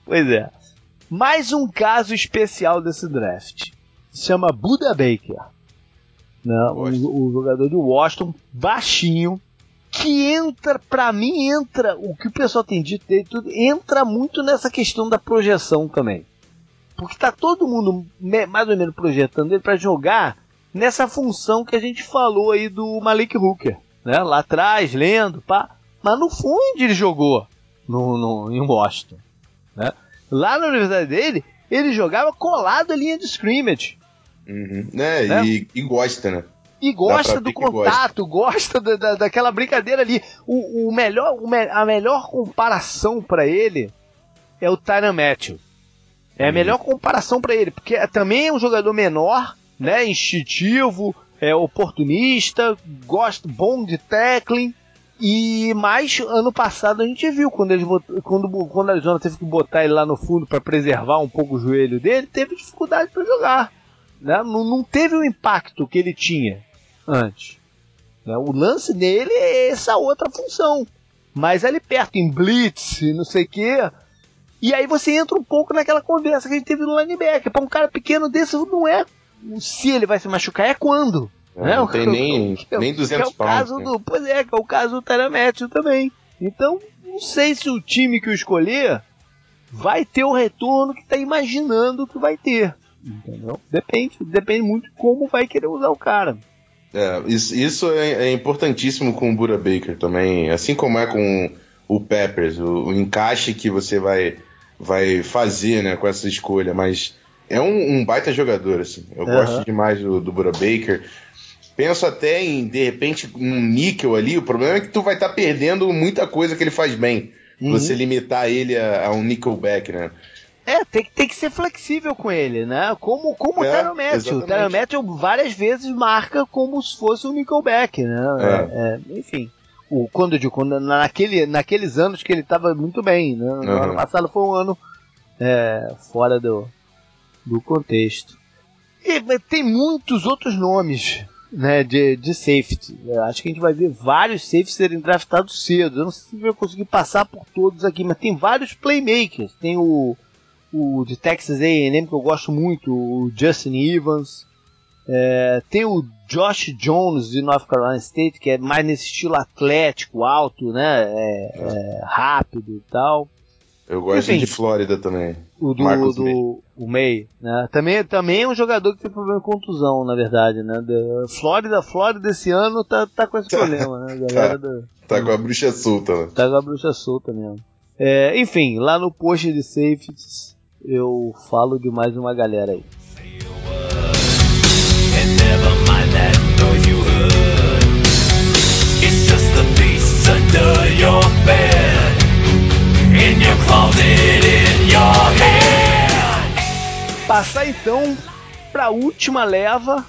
Pois é. Mais um caso especial desse draft. Se chama Buda Baker. Né? O, o, jogador de Washington, baixinho, que entra, pra mim, entra, o que o pessoal tem dito dele, tudo, entra muito nessa questão da projeção também. Porque tá todo mundo mais ou menos projetando ele para jogar nessa função que a gente falou aí do Malik Hooker, né? Lá atrás, lendo, pá. Mas no fundo ele jogou no, no, em Washington, né? Lá na universidade dele, ele jogava colado à linha de scrimmage.
Uhum. É, né? e, e gosta, né?
E gosta do contato, gosta, gosta da, da, daquela brincadeira ali. O, o melhor, o me, a melhor comparação para ele é o Tyron Matthew. É a uhum. melhor comparação para ele, porque é, também é um jogador menor, né, instintivo, é oportunista, gosta, bom de tackling. E mais ano passado a gente viu quando eles quando quando a Arizona teve que botar ele lá no fundo para preservar um pouco o joelho dele, teve dificuldade para jogar, né? Não, não teve o impacto que ele tinha antes. Né? O lance dele é essa outra função. Mas ali perto, em blitz, não sei o quê. E aí você entra um pouco naquela conversa que a gente teve no linebacker. Para um cara pequeno desse, não é se ele vai se machucar, é quando.
É, né? Não tem nem, que, nem 200
que é o
pounds,
caso né? do, Pois é, que é o caso do Teramétio também. Então, não sei se o time que o escolher vai ter o retorno que está imaginando que vai ter. Entendeu? Depende, depende muito de como vai querer usar o cara.
É, isso, isso é, é, importantíssimo com o Bura Baker também, assim como é com o Peppers, o, o, encaixe que você vai, vai fazer né, com essa escolha, mas é um, um baita jogador, assim. Eu uhum. gosto demais do, do Bura Baker. Penso até em, de repente, um níquel ali. O problema é que tu vai estar tá perdendo muita coisa que ele faz bem. Uhum. Você limitar ele a, a um nickelback, né?
É, tem, tem que ser flexível com ele, né? Como, como é, o Matthew. O Matthew várias vezes marca como se fosse um Nickelback, né? É. É, enfim. O, quando eu digo, quando, naquele, naqueles anos que ele estava muito bem, né? No uhum. ano passado foi um ano é, fora do, do contexto. E tem muitos outros nomes né, de, de safety. Eu acho que a gente vai ver vários safeties serem draftados cedo. Eu não sei se vai conseguir passar por todos aqui, mas tem vários playmakers. Tem o o de Texas A&M que eu gosto muito, o Justin Evans. É, tem o Josh Jones de North Carolina State, que é mais nesse estilo atlético, alto, né? É, é, rápido e tal.
Eu gosto Enfim, de Flórida também.
O do, Marcos do May. o May, né? Também, também é um jogador que tem problema de contusão, na verdade, né? Da Flórida, Flórida esse ano tá, tá com esse problema, né?
Galera tá, da, tá com a bruxa solta, né?
Tá com a bruxa solta mesmo. É, enfim, lá no post de safeties eu falo de mais uma galera aí. Passar então para a última leva,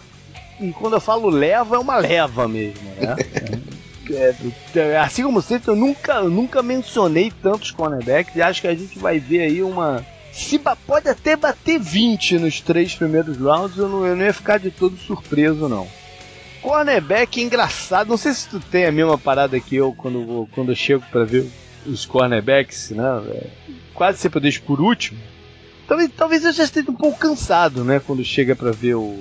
e quando eu falo leva, é uma leva mesmo, né? é, é, assim como sempre, eu nunca, eu nunca mencionei tantos cornerbacks e acho que a gente vai ver aí uma, se pode até bater 20 nos três primeiros rounds, eu não, eu não ia ficar de todo surpreso, não. Cornerback engraçado, não sei se tu tem a mesma parada que eu quando, quando eu chego para ver os cornerbacks, né? Quase sempre eu deixo por último. Talvez, talvez eu já esteja um pouco cansado, né? Quando chega para ver o.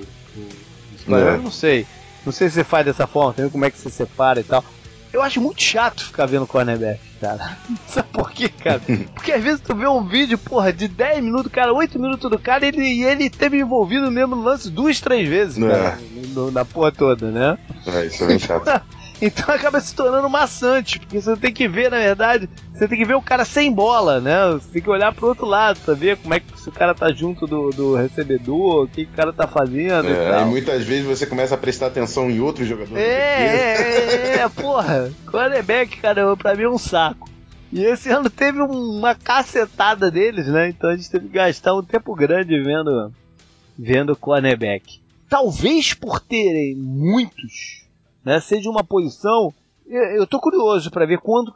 o, é. Eu não sei. Não sei se você faz dessa forma, também como é que você separa e tal. Eu acho muito chato ficar vendo cornerback, cara. Sabe por quê, cara? Porque às vezes tu vê um vídeo, porra, de 10 minutos, cara, 8 minutos do cara, ele, e ele teve envolvido mesmo no lance duas, três vezes, cara, é. no, na porra toda, né?
É, isso é bem chato.
Então acaba se tornando maçante, porque você tem que ver, na verdade, você tem que ver o cara sem bola, né? Você tem que olhar pro outro lado pra ver como é que se o cara tá junto do, do recebedor, o que, que o cara tá fazendo. É, e, tal.
muitas vezes você começa a prestar atenção em outros jogadores.
É, é, é, é, porra. Quarterback, cara, pra mim é um saco. E esse ano teve uma cacetada deles, né? Então a gente teve que gastar um tempo grande vendo vendo cornerback. Talvez por terem muitos né, seja uma posição. Eu estou curioso para ver quando,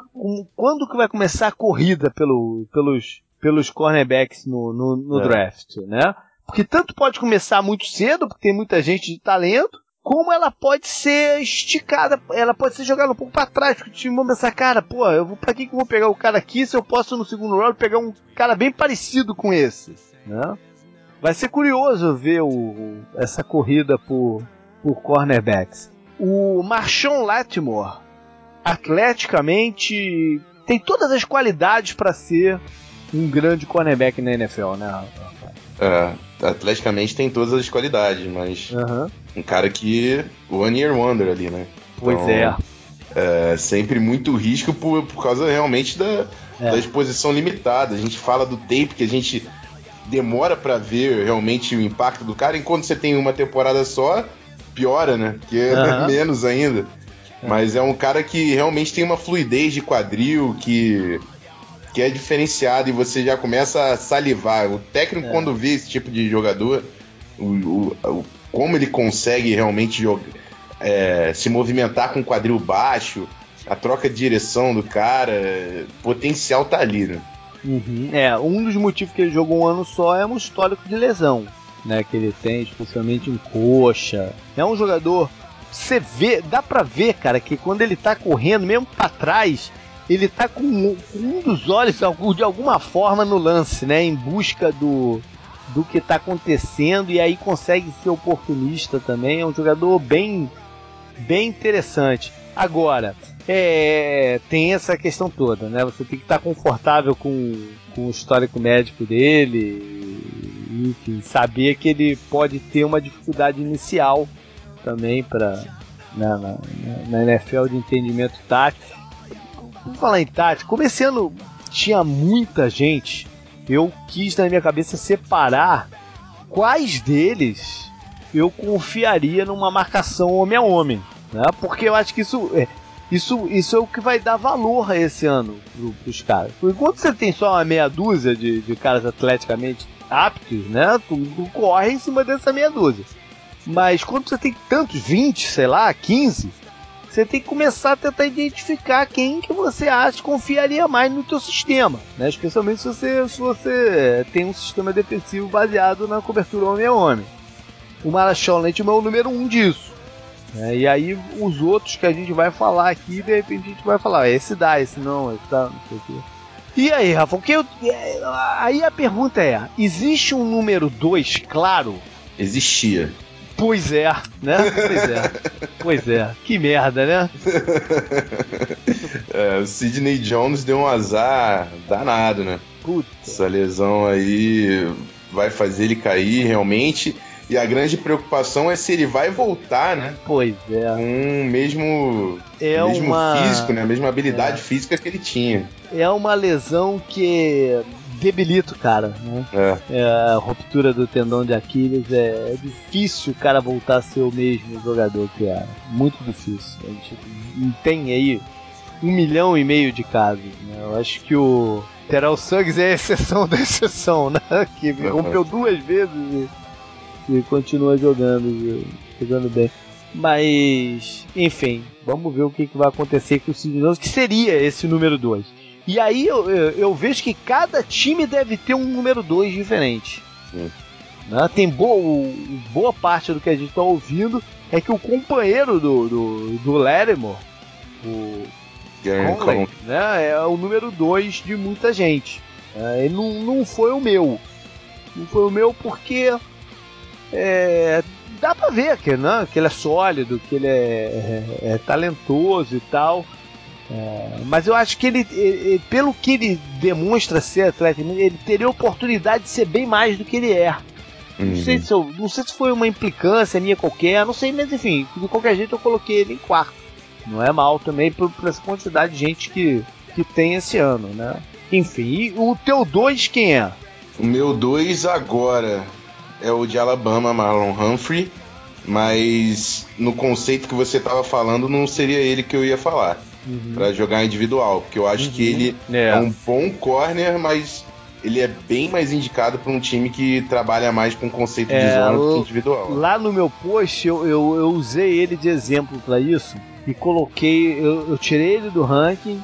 quando que vai começar a corrida pelo, pelos, pelos cornerbacks no, no, no é. draft, né? Porque tanto pode começar muito cedo, porque tem muita gente de talento, como ela pode ser esticada, ela pode ser jogada um pouco para trás, porque o time vai pensar, cara, pô, eu vou, pra que, que eu vou pegar o cara aqui se eu posso no segundo round pegar um cara bem parecido com esse, né? Vai ser curioso ver o, essa corrida por, por cornerbacks. O Marshon Latimore, atleticamente, tem todas as qualidades para ser um grande cornerback na NFL, né?
É, atleticamente tem todas as qualidades, mas
uhum.
um cara que one year wonder ali, né?
Pois então,
é. é. Sempre muito risco por, por causa realmente da, é. da exposição limitada. A gente fala do tape que a gente demora para ver realmente o impacto do cara, enquanto você tem uma temporada só, piora, né? Porque é menos ainda. É. Mas é um cara que realmente tem uma fluidez de quadril que que é diferenciado e você já começa a salivar. O técnico, é. quando vê esse tipo de jogador, o, o, o como ele consegue realmente jogar, é, se movimentar com quadril baixo, a troca de direção do cara, potencial tá ali, né?
Uhum. É, um dos motivos que ele jogou um ano só é um histórico de lesão, né? Que ele tem, especialmente em coxa. É um jogador. Você vê, dá pra ver, cara, que quando ele tá correndo, mesmo para trás, ele tá com, um dos olhos de alguma forma no lance, né? Em busca do, do que tá acontecendo e aí consegue ser oportunista também. É um jogador bem, bem interessante. Agora, é, tem essa questão toda, né? Você tem que estar tá confortável com, com o histórico médico dele, enfim, saber que ele pode ter uma dificuldade inicial também para na, na, na NFL de entendimento tático Vamos falar em esse ano tinha muita gente, eu quis na minha cabeça separar quais deles eu confiaria numa marcação homem a homem. Né? Porque eu acho que isso é, isso, isso é o que vai dar valor a esse ano pro, pros caras. Enquanto você tem só uma meia dúzia de, de caras atleticamente aptos, né? Tu, corre em cima dessa meia dúzia. Mas quando você tem tantos, 20, sei lá, 15, você tem que começar a tentar identificar quem que você acha confiaria mais no teu sistema, né? Especialmente se você, se você tem um sistema defensivo baseado na cobertura homem a homem. O Marachal Lente é o número um disso. Né? E aí os outros que a gente vai falar aqui, de repente a gente vai falar, esse dá, esse não, esse dá, não sei o quê. E aí, Rafa, o que eu, é, aí a pergunta é, existe um número 2 claro?
Existia.
Pois é, né? Pois é. pois é. Que merda, né?
é, o Sidney Jones deu um azar danado, né?
Puta.
Essa lesão aí vai fazer ele cair realmente. E a grande preocupação é se ele vai voltar, né?
Pois é.
Com o mesmo, é mesmo uma... físico, né? A mesma habilidade é. física que ele tinha.
É uma lesão que debilita o cara, né?
É.
é. a ruptura do tendão de Aquiles é, é, difícil o cara voltar a ser o mesmo jogador que era. Muito difícil. A gente tem aí um milhão e meio de casos. Né? Eu acho que o Terrell Suggs é a exceção da exceção, né? Que rompeu duas vezes e, e continua jogando, jogando bem. Mas, enfim, vamos ver o que, que vai acontecer com o Sidney Jones, que seria esse número 2. E aí eu, eu, eu, vejo que cada time deve ter um número 2 diferente. Sim. Né? Tem boa, boa parte do que a gente está ouvindo é que o companheiro do, do, do Lattimore, o Conley, né, é o número 2 de muita gente. É, ele não, não foi o meu. Não foi o meu porque é, dá pra ver que, né, que ele é sólido, que ele é, é, é talentoso e tal. É, mas eu acho que ele, ele, pelo que ele demonstra ser atleta, ele teria oportunidade de ser bem mais do que ele é. Uhum. Não, sei se eu, não sei se foi uma implicância minha qualquer, não sei, mas enfim, de qualquer jeito eu coloquei ele em quarto. Não é mal também por, por essa quantidade de gente que, que tem esse ano, né? Enfim, o teu 2 quem é?
O meu 2 agora é o de Alabama, Marlon Humphrey, mas no conceito que você estava falando, não seria ele que eu ia falar uhum. para jogar individual, porque eu acho uhum. que ele é. é. um bom corner, mas ele é bem mais indicado para um time que trabalha mais com conceito é, de zona do que individual.
Lá no meu post eu, eu, eu usei ele de exemplo para isso e coloquei, eu, eu, tirei ele do ranking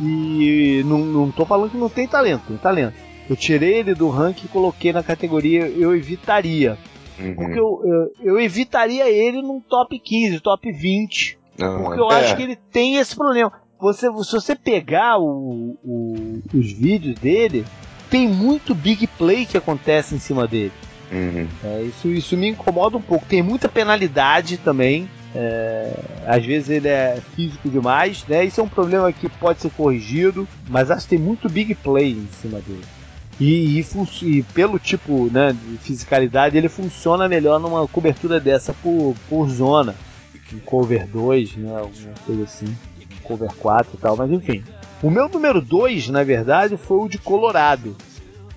e não, não tô falando que não tem talento, tem talento. Eu tirei ele do ranking e coloquei na categoria eu evitaria. Uhum. Porque eu, eu, eu, evitaria ele num top 15, top 20. Uhum. Porque eu é. acho que ele tem esse problema. Você, se você pegar o, o, os vídeos dele, tem muito big play que acontece em cima dele. Uhum. É, isso, isso me incomoda um pouco. Tem muita penalidade também. É, às vezes ele é físico demais, né? Isso é um problema que pode ser corrigido, mas acho que tem muito big play em cima dele. E, e, e, pelo tipo né, de fisicalidade, ele funciona melhor numa cobertura dessa por, por zona. Um cover 2, né, alguma coisa assim. Um cover 4 e tal, mas enfim. O meu número 2, na verdade, foi o de Colorado.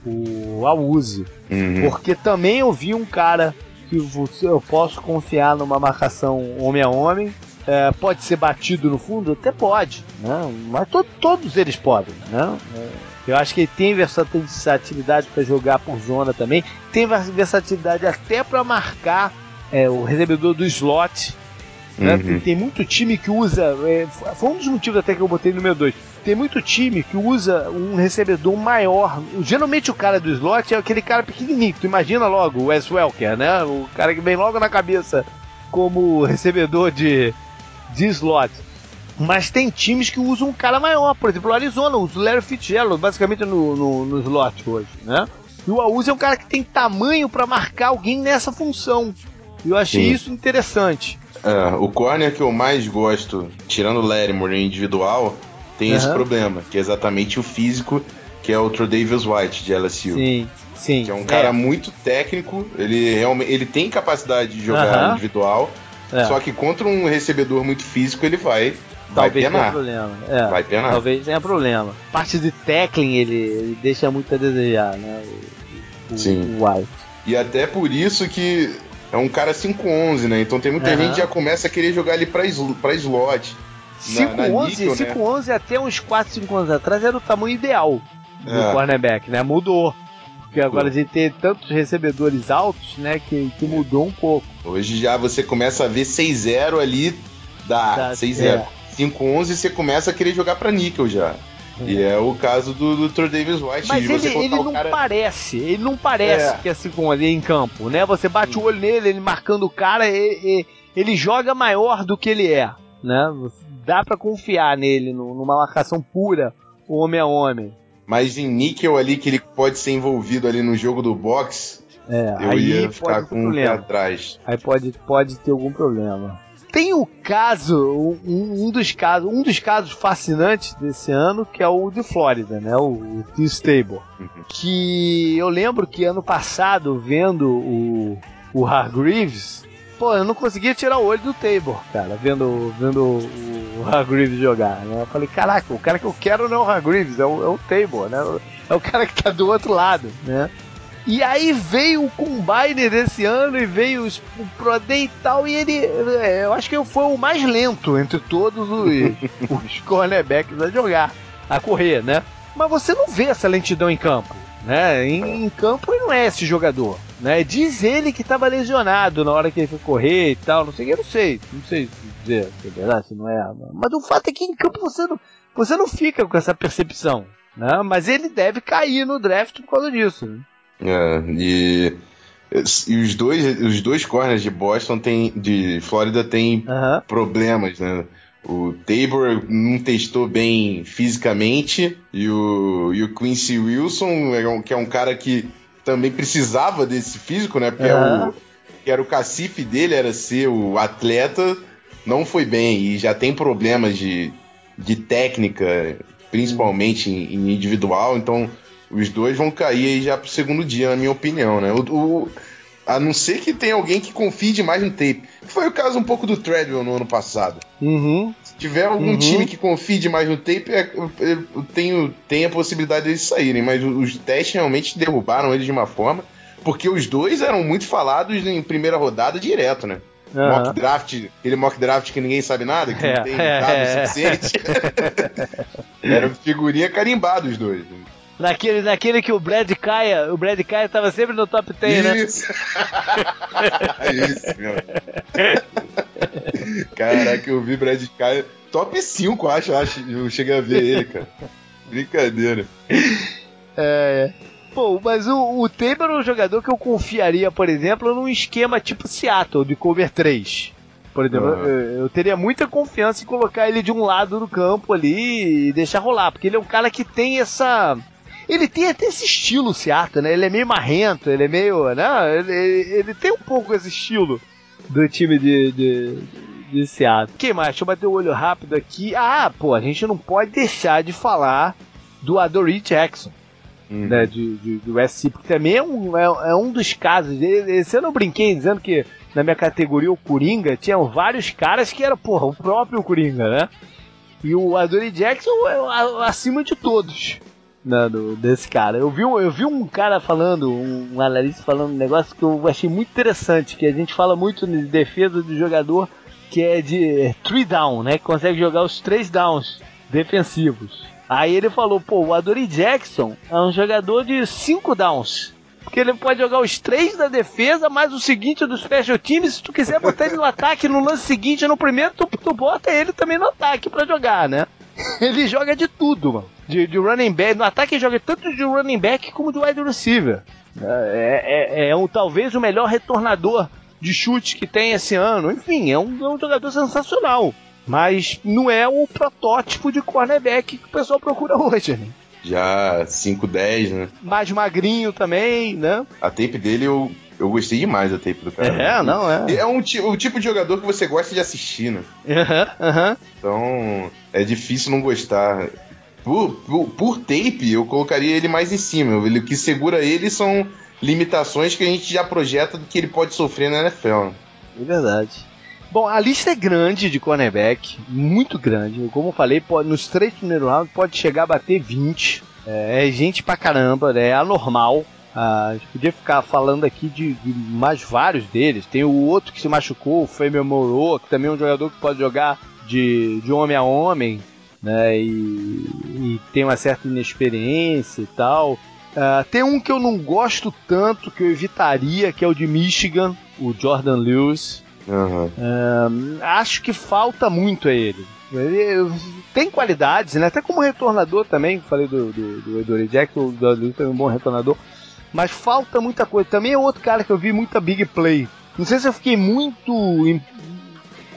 O Awuzi. Uhum. Porque também eu vi um cara que eu posso confiar numa marcação homem a homem. É, pode ser batido no fundo? Até pode, né? mas to todos eles podem. Né? É, eu acho que ele tem versatilidade para jogar por zona também, tem versatilidade até para marcar é, o recebedor do slot. Né? Uhum. Tem muito time que usa. É, foi um dos motivos até que eu botei no número 2. Tem muito time que usa um recebedor maior. Geralmente o cara do slot é aquele cara pequenininho. Tu imagina logo o Wes Welker, né? O cara que vem logo na cabeça como recebedor de, de slot. Mas tem times que usam um cara maior, por exemplo, o Arizona usa o Larry Fitzgerald, basicamente no, no, no slot hoje, né? E o Auzi é um cara que tem tamanho para marcar alguém nessa função. E eu achei Sim. isso interessante.
É, o corner que eu mais gosto, tirando o Larimore individual, tem uhum. esse problema, que é exatamente o físico, que é o Davis White de LSU.
Sim, sim.
Que é um cara é. muito técnico, ele realmente ele tem capacidade de jogar uhum. individual, é. só que contra um recebedor muito físico ele vai
Talvez tenha problema. É, vai penar. Talvez tenha problema. Parte de tackling ele, ele deixa muito a desejar, né?
O, Sim. O White. E até por isso que é um cara 5'11, né? Então tem muita uhum. gente que já começa a querer jogar ele pra, pra slot.
5'11 né? até uns 4, 5 anos atrás era o tamanho ideal do é. cornerback, né? Mudou. Porque agora a gente tem tantos recebedores altos, né? Que, que mudou um pouco.
Hoje já você começa a ver 6-0 ali, dá 6-0. É. 5-11 você começa a querer jogar pra níquel já. É. E é o caso do, do Troy Davis White.
Mas ele, ele não cara... parece, ele não parece é. que é assim com ali em campo, né? Você bate o olho nele, ele marcando o cara, ele, ele joga maior do que ele é, né? Dá para confiar nele numa marcação pura, homem a homem.
Mas em níquel ali que ele pode ser envolvido ali no jogo do boxe, é, eu ia ficar com um pé atrás.
Aí pode, pode ter algum problema. Tem o caso, um, um, dos casos, um dos casos fascinantes desse ano, que é o de Flórida, né? O, o T. Stable. Uhum. Que eu lembro que ano passado, vendo o, o Hargreaves, pô, eu não conseguia tirar o olho do Tabor, cara, vendo, vendo o, o Hargreaves jogar, né? Eu falei, caraca, o cara que eu quero não é o Hargreaves, é o, é o Tabor, né? É o cara que tá do outro lado, né? E aí veio o Combine desse ano e veio o Pro Day e tal, e ele, é, eu acho que foi o mais lento entre todos os, os cornerbacks a jogar, a correr, né? Mas você não vê essa lentidão em campo, né? Em, em campo ele não é esse jogador, né? Diz ele que estava lesionado na hora que ele foi correr e tal, não sei o que, eu não sei, não sei dizer se é verdade, se não é. Mas o fato é que em campo você não, você não fica com essa percepção, né? Mas ele deve cair no draft por causa disso, né?
É, e, e os dois, os dois corners de Boston tem, de Flórida tem uhum. problemas, né? O Tabor não testou bem fisicamente e o, e o Quincy Wilson, é que é um cara que também precisava desse físico, né? Porque uhum. o, era o cacife dele, era ser o atleta, não foi bem e já tem problemas de, de técnica, principalmente em, em individual, então os dois vão cair aí já pro segundo dia, na minha opinião, né? O, o, a não ser que tenha alguém que confie demais no tape. Foi o caso um pouco do Treadwell no ano passado.
Uhum.
Se tiver algum uhum. time que confie demais no tape, é, é, tenho, tem a possibilidade deles saírem. Mas os testes realmente derrubaram eles de uma forma. Porque os dois eram muito falados em primeira rodada direto, né? Uhum. Mock draft, aquele mock draft que ninguém sabe nada, que é, não tem é, dado é. suficiente. Era figurinha carimbada os dois.
Naquele, naquele que o Brad Caia, o Brad Caia tava sempre no top 10,
né? Isso. Isso, meu. Caraca, eu vi Brad Caia top 5, acho, acho. Eu cheguei a ver ele, cara. Brincadeira.
É, é. Pô, mas o, o é um jogador que eu confiaria, por exemplo, num esquema tipo Seattle, de cover 3. Por exemplo, uhum. eu, eu, teria muita confiança em colocar ele de um lado do campo ali e deixar rolar, porque ele é um cara que tem essa. Ele tem até esse estilo Seattle, né? Ele é meio marrento, ele é meio. Né? Ele, ele tem um pouco esse estilo do time de, de, de Seattle. Quem mais? Deixa eu bater o olho rápido aqui. Ah, pô, a gente não pode deixar de falar do Adoree Jackson. Uhum. Né, de, de, do SC, porque também é um, é, é um dos casos. Esse ano eu brinquei dizendo que na minha categoria o Coringa tinham vários caras que era, porra, o próprio Coringa, né? E o Adoree Jackson é acima de todos do, desse cara. Eu vi, eu vi um cara falando, um analista falando um negócio que eu achei muito interessante, que a gente fala muito de defesa do jogador que é de three down, né? Que consegue jogar os três downs defensivos. Aí ele falou, pô, o Adoree Jackson é um jogador de cinco downs. Porque ele pode jogar os três da defesa, mais o seguinte dos special teams. Se tu quiser botar ele no ataque no lance seguinte, no primeiro, tu, tu bota ele também no ataque para jogar, né? Ele joga de tudo, mano. De, de running back. No ataque joga tanto de running back como de wide receiver. É, é, é um, talvez o melhor retornador de chute que tem esse ano. Enfim, é um, é um jogador sensacional. Mas não é o protótipo de cornerback que o pessoal procura hoje, né?
Já 5-10, né?
Mais magrinho também, né?
A tape dele eu, eu gostei demais da tape do cara.
É, não, é.
É um, o tipo de jogador que você gosta de assistir, né?
Aham, aham.
Então é difícil não gostar. Por, por, tape, eu colocaria ele mais em cima. O que segura ele são limitações que a gente já projeta do que ele pode sofrer na NFL.
É verdade. Bom, a lista é grande de cornerback, muito grande. Como eu falei, pode, nos três primeiros rounds pode chegar a bater 20. É, é gente pra caramba, né? é anormal. Ah, a gente podia ficar falando aqui de, de, mais vários deles. Tem o outro que se machucou, o Femi Moreau, que também é um jogador que pode jogar de, de homem a homem, né? E, e tem uma certa inexperiência e tal. Uh, tem um que eu não gosto tanto, que eu evitaria, que é o de Michigan, o Jordan Lewis.
Uhum.
Uh, acho que falta muito a ele. Ele tem qualidades, né? Até como retornador também, falei do, do, do Edore Jack, o Dudley foi um bom retornador. Mas falta muita coisa. Também é outro cara que eu vi muita big play. Não sei se eu fiquei muito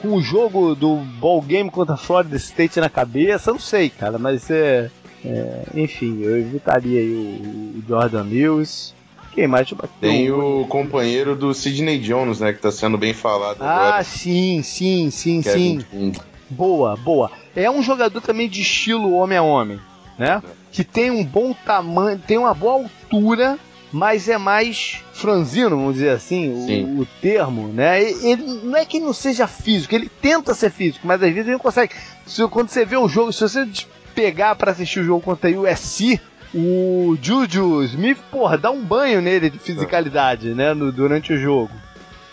com o jogo do ball game contra a Florida State na cabeça, não sei, cara, mas é, é enfim, eu evitaria aí o, o Jordan Lewis. Quem mais?
Tem o companheiro do Sidney Jones, né? Que tá sendo bem falado
ah, agora. sim, sim, sim, Kevin sim. King. Boa, boa. É um jogador também de estilo homem a homem, né? É. Que tem um bom tamanho, tem uma boa altura, mas é mais franzino, vamos dizer assim, o, o, termo, né? Ele não é que ele não seja físico, ele tenta ser físico, mas às vezes ele não consegue. Se, quando você vê o jogo, se você pegar para assistir o jogo contra o USC, o Juju Smith, porra, dá um banho nele de fisicalidade, né, no, durante o jogo.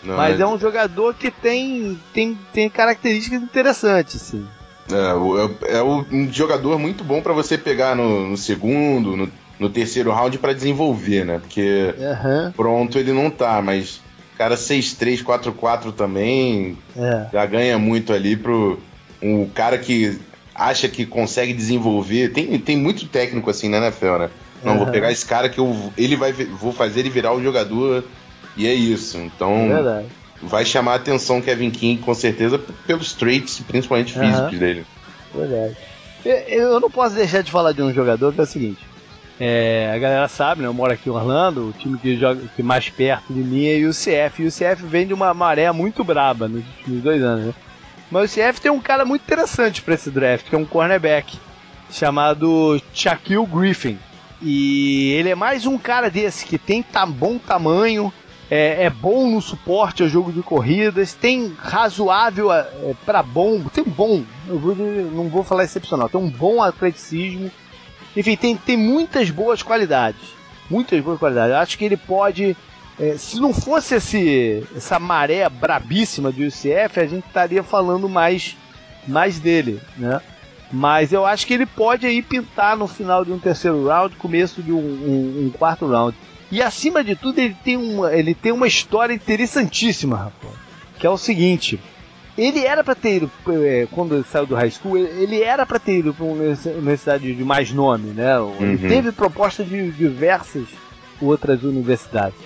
Não, Mas é... é... um jogador que tem, tem, tem características interessantes, sim.
É, é, é um jogador muito bom para você pegar no, no segundo, no, no, terceiro round para desenvolver, né? Porque uhum. pronto ele não tá, mas cara 6-3, 4-4 também é. já ganha muito ali pro um cara que acha que consegue desenvolver. Tem, tem muito técnico assim na NFL, né? Não, uhum. vou pegar esse cara que eu, ele vai, vou fazer ele virar o jogador e é isso. Então,
é
vai chamar a atenção Kevin King com certeza pelos traits, principalmente físicos uhum. dele.
Verdade. Eu não posso deixar de falar de um jogador que é o seguinte. É, a galera sabe, né? Eu moro aqui em Orlando, o time que joga que mais perto de mim é o UCF. E o UCF vem de uma maré muito braba nos últimos dois anos, né? Mas o CF tem um cara muito interessante para esse draft, que é um cornerback chamado Shaquille Griffin. E ele é mais um cara desse que tem tá bom tamanho, é, é, bom no suporte ao jogo de corridas, tem razoável é, para bom, tem bom, vou, não vou falar excepcional, tem um bom atleticismo. Enfim, tem, tem muitas boas qualidades. Muitas boas qualidades. acho que ele pode é, se não fosse esse, essa maré brabíssima do UCF, a gente estaria falando mais, mais dele, né? Mas eu acho que ele pode aí pintar no final de um terceiro round, começo de um, um, um quarto round. E acima de tudo, ele tem uma, ele tem uma história interessantíssima, rapaz. Que é o seguinte: ele era para ter ido, é, quando ele saiu do high school, ele era para ter ido para uma universidade de mais nome, né? Ele uhum. teve propostas de diversas outras universidades.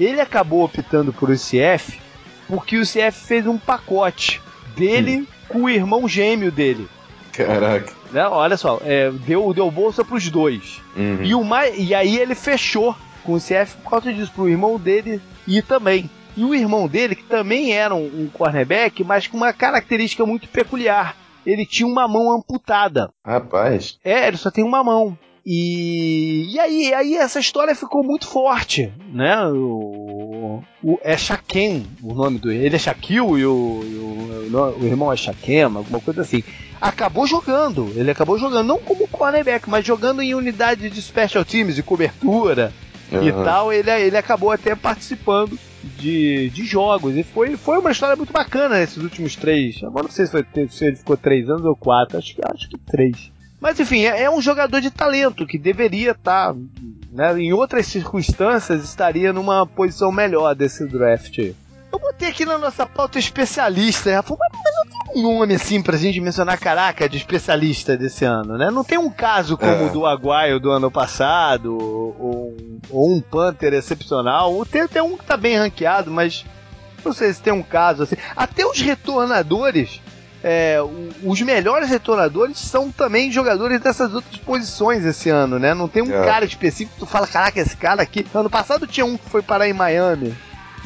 Ele acabou optando por UCF porque o UCF fez um pacote dele hum. com o irmão gêmeo dele.
Caraca.
Né? Olha só, é, deu, deu bolsa pros dois. Uhum. E, o e aí ele fechou com o CF por causa disso, pro irmão dele ir também. E o irmão dele, que também era um, um cornerback, mas com uma característica muito peculiar. Ele tinha uma mão amputada.
Rapaz.
É, ele só tem uma mão. E, e aí, aí essa história ficou muito forte, né? O, o, é Shaquem o nome do ele é Shaquille e o, o, o, irmão é Shaquem, alguma coisa assim. Acabou jogando, ele acabou jogando não como cornerback, mas jogando em unidade de special teams, de cobertura uhum. e tal. Ele, ele acabou até participando de, de jogos. E foi, foi uma história muito bacana nesses últimos três. Agora não sei se, foi, se ele ficou três anos ou quatro, acho que, acho que três. Mas enfim, é, é um jogador de talento que deveria estar, tá, né, em outras circunstâncias, estaria numa posição melhor desse draft. Eu botei aqui na nossa pauta especialista, Rafa, mas não tem um nome assim pra gente mencionar, caraca, de especialista desse ano, né? Não tem um caso como é. o do Aguaio do ano passado, ou, ou um Panther excepcional. Tem até um que tá bem ranqueado, mas não sei se tem um caso assim. Até os retornadores é, os melhores retornadores são também jogadores dessas outras posições esse ano, né? Não tem um é. cara específico que tu fala, caraca, esse cara aqui. Ano passado tinha um que foi parar em Miami.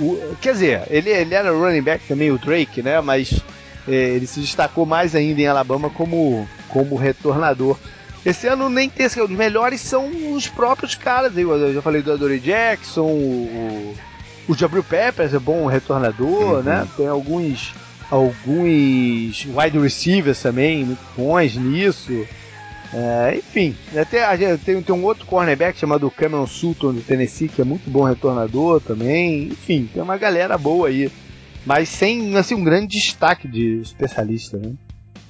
O, quer dizer, ele, ele era running back também, o Drake, né? Mas é, ele se destacou mais ainda em Alabama como, como retornador. Esse ano nem tem, os melhores são os próprios caras. Eu já falei do Adoree Jackson, o, o Jabril Peppers é bom retornador, uhum. né? Tem alguns alguns wide receivers também muito bons nisso. É, enfim, até tem, tem um outro cornerback chamado Cameron Sutton do Tennessee, que é muito bom retornador também. Enfim, tem uma galera boa aí. Mas sem assim, um grande destaque de especialista, né?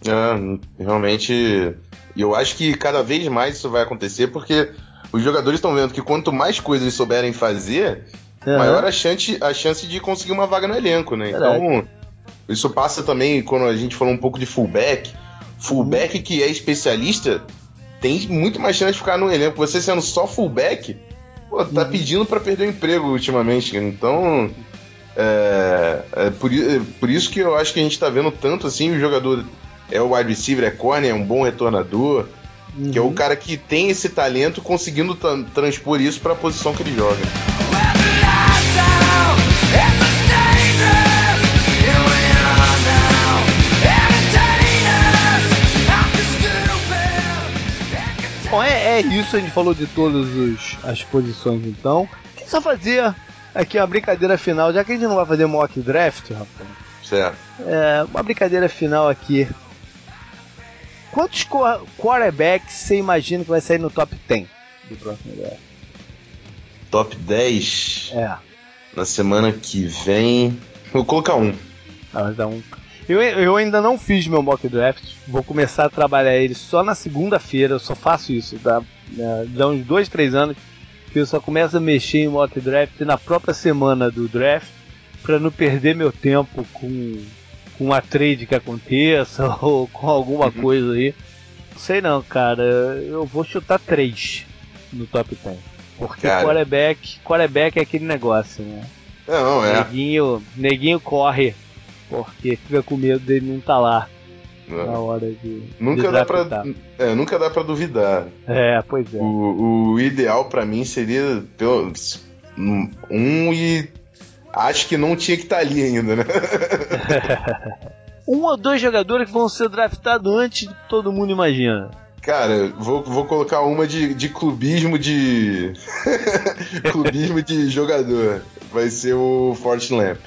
É, realmente, eu acho que cada vez mais isso vai acontecer porque os jogadores estão vendo que quanto mais coisas eles souberem fazer, uhum. maior a chance, a chance de conseguir uma vaga no elenco, né? Então, isso passa também quando a gente falou um pouco de fullback. Fullback que é especialista tem muito mais chance de ficar no elenco. Você sendo só fullback, pô, tá uhum. pedindo para perder o emprego ultimamente. Então, é, é por, é por, isso que eu acho que a gente tá vendo tanto assim o jogador é o wide receiver, é corner, é um bom retornador, uhum. que é o uhum. cara que tem esse talento conseguindo transpor isso para a posição que ele joga.
Bom, é, é, isso, a gente falou de todas as posições então. Só fazer aqui uma brincadeira final, já que a gente não vai fazer mock draft, Rafa.
Certo.
É, uma brincadeira final aqui. Quantos quarterbacks você imagina que vai sair no top 10 do próximo draft?
Top 10?
É.
Na semana que vem. Vou colocar um.
Ah, mas dá um. Eu, eu ainda não fiz meu mock draft, vou começar a trabalhar ele só na segunda-feira, eu só faço isso, dá, né, dá uns dois, três anos que eu só começo a mexer em mock draft na própria semana do draft, para não perder meu tempo com, com uma trade que aconteça ou com alguma uhum. coisa aí. Sei não, cara, eu vou chutar três no top 10. Porque cara. quarterback, quarterback é aquele negócio, né?
Não, é.
Neguinho, neguinho corre porque fica com medo dele não estar tá lá não. na hora de.
Nunca
de
dá pra, é, nunca dá para duvidar.
É, pois é.
O, o ideal para mim seria pelo, um e acho que não tinha que estar tá ali ainda, né?
um ou dois jogadores que vão ser draftados antes de todo mundo imagina.
Cara, vou, vou colocar uma de, de clubismo de. clubismo de jogador. Vai ser o Lamp.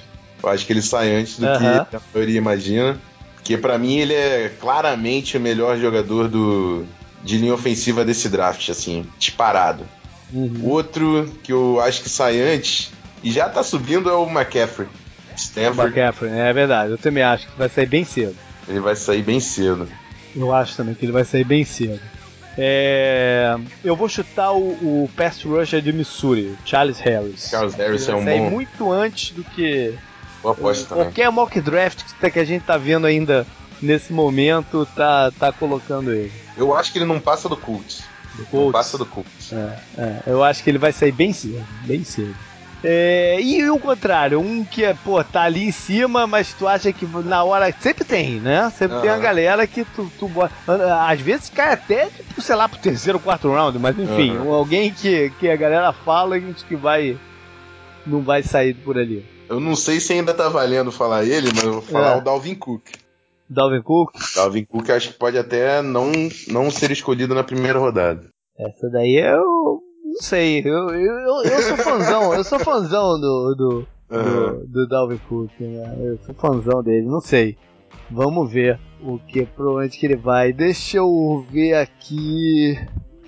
Eu acho que ele sai antes do que a maioria imagina. Porque para mim ele é claramente o melhor jogador do, de linha ofensiva desse draft, assim, disparado. Uhum. Outro que eu acho que sai antes e já tá subindo é o McCaffrey.
Stanford. McCaffrey, é verdade. Eu também acho que vai sair bem cedo.
Ele vai sair bem cedo.
Eu acho também que ele vai sair bem cedo. É... Eu vou chutar o, o pass rusher de Missouri, Charles Harris.
Charles Harris é um
bom. muito antes do que
Boa aposta também.
Qualquer mock draft que a gente tá vendo ainda nesse momento tá, tá colocando ele.
Eu acho que ele não passa do Colts.
Do Colts.
Passa do Colts.
É, é, eu acho que ele vai sair bem cedo, bem cedo. É, e o contrário, um que é, pô, tá ali em cima, mas tu acha que na hora. Sempre tem, né? Sempre tem uma galera que tu, tu bota. Às vezes cai até, tipo, sei lá, pro terceiro, quarto round, mas enfim, alguém que, que a galera fala, a gente que vai. Não vai sair por ali.
Eu não sei se ainda tá valendo falar ele, mas eu vou falar
É.
o Dalvin Cook.
Dalvin Cook,
Dalvin Cook acho que pode até não, não ser escolhido na primeira rodada.
essa daí eu. Não sei, eu, eu, eu sou fãzão, eu sou fãzão do, do,
Aham.
do, do Dalvin Cook, né? Eu sou fãzão dele, não sei. Vamos ver o que pro onde que ele vai. Deixa eu ver aqui.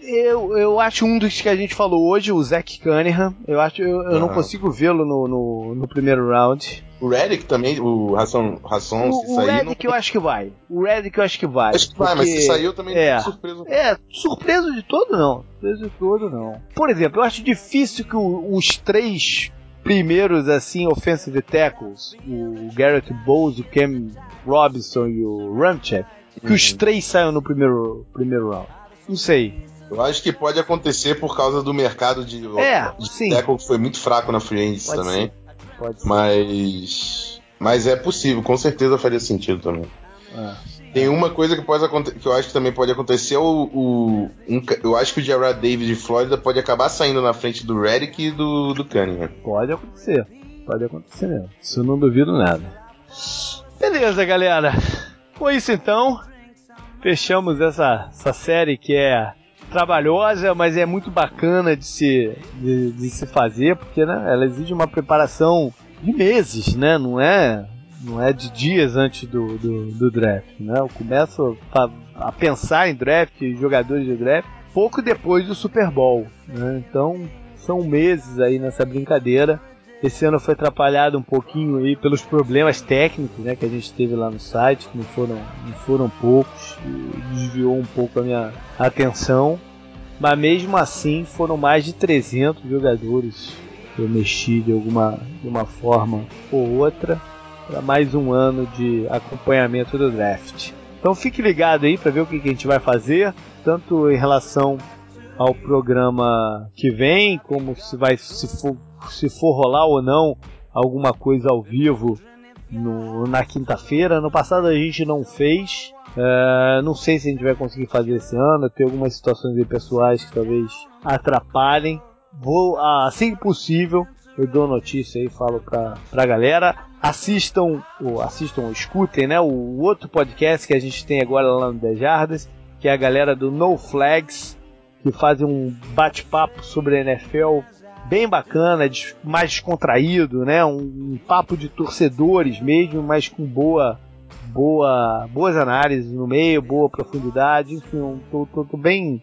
Eu, eu acho um dos que a gente falou hoje, o Zach Cunningham. Eu acho eu, eu não
Aham.
consigo vê-lo no, no, no primeiro round.
O Redick também, o Rasson, se
O, o
sair,
Redick eu acho que vai. O Redick eu acho que vai.
Acho que vai, mas se eu também
é.
não surpreso.
É, surpreso de todo não. Surpreso de todo não. Por exemplo, eu acho difícil que o- os três primeiros, assim, offensive tackles, o Garrett Bowles, o Cam Robinson e o Ramchek, que os
Uhum.
três saiam no primeiro, primeiro round. Não sei.
Eu acho que pode acontecer por causa do mercado de,
É,
de
sim.
tackle que foi muito fraco na free agency também.
Pode ser.
Mas. Mas é possível, com certeza faria sentido também.
Ah.
Tem uma coisa que, pode que eu acho que também pode acontecer, é o, o- um eu acho que o Gerard Davis de Flórida pode acabar saindo na frente do Redick e do, do Cunningham.
Pode acontecer. Pode acontecer mesmo. Isso eu não duvido nada. Beleza, galera. Com isso então, fechamos essa, essa série que é trabalhosa, mas é muito bacana de se, de, de se fazer, porque né, ela exige uma preparação de meses, né? Não é, não é de dias antes do, do, do draft. Né? Eu começo a, a pensar em draft, jogadores de draft, pouco depois do Super Bowl. Né? Então são meses aí nessa brincadeira. Esse ano foi atrapalhado um pouquinho aí pelos problemas técnicos né, que a gente teve lá no site, que não foram, não foram poucos, desviou um pouco a minha atenção. Mas mesmo assim foram mais de 300 jogadores que eu mexi de alguma de uma forma ou outra para mais um ano de acompanhamento do draft. Então fique ligado aí para ver o que, que a gente vai fazer, tanto em relação ao programa que vem, como se vai se for, se for rolar ou não alguma coisa ao vivo no- na quinta-feira. No passado a gente não fez. É, não sei se a gente vai conseguir fazer esse ano. Tem algumas situações pessoais que talvez atrapalhem. Vou, ah, assim que possível, eu dou notícia aí, falo pra, pra galera. Assistam, ou assistam, escutem, né? O outro podcast que a gente tem agora lá no 10 Jardas, que é a galera do No Flags, que fazem um bate-papo sobre a NFL bem bacana, mais descontraído, né? Um, um papo de torcedores mesmo, mas com boa, boa, boas análises no meio, boa profundidade. Enfim, tô, tô- tô bem,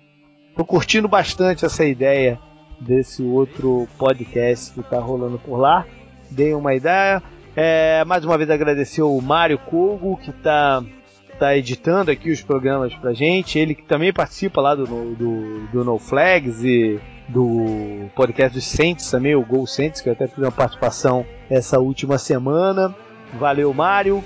tô curtindo bastante essa ideia desse outro podcast que tá rolando por lá. Dei uma ideia. É, mais uma vez agradecer o Mário Kogo que tá tá editando aqui os programas pra gente. Ele que também participa lá do, do, do No Flags e do podcast dos Saints também, o Gol Saints, que eu até fiz uma participação essa última semana. Valeu, Mário.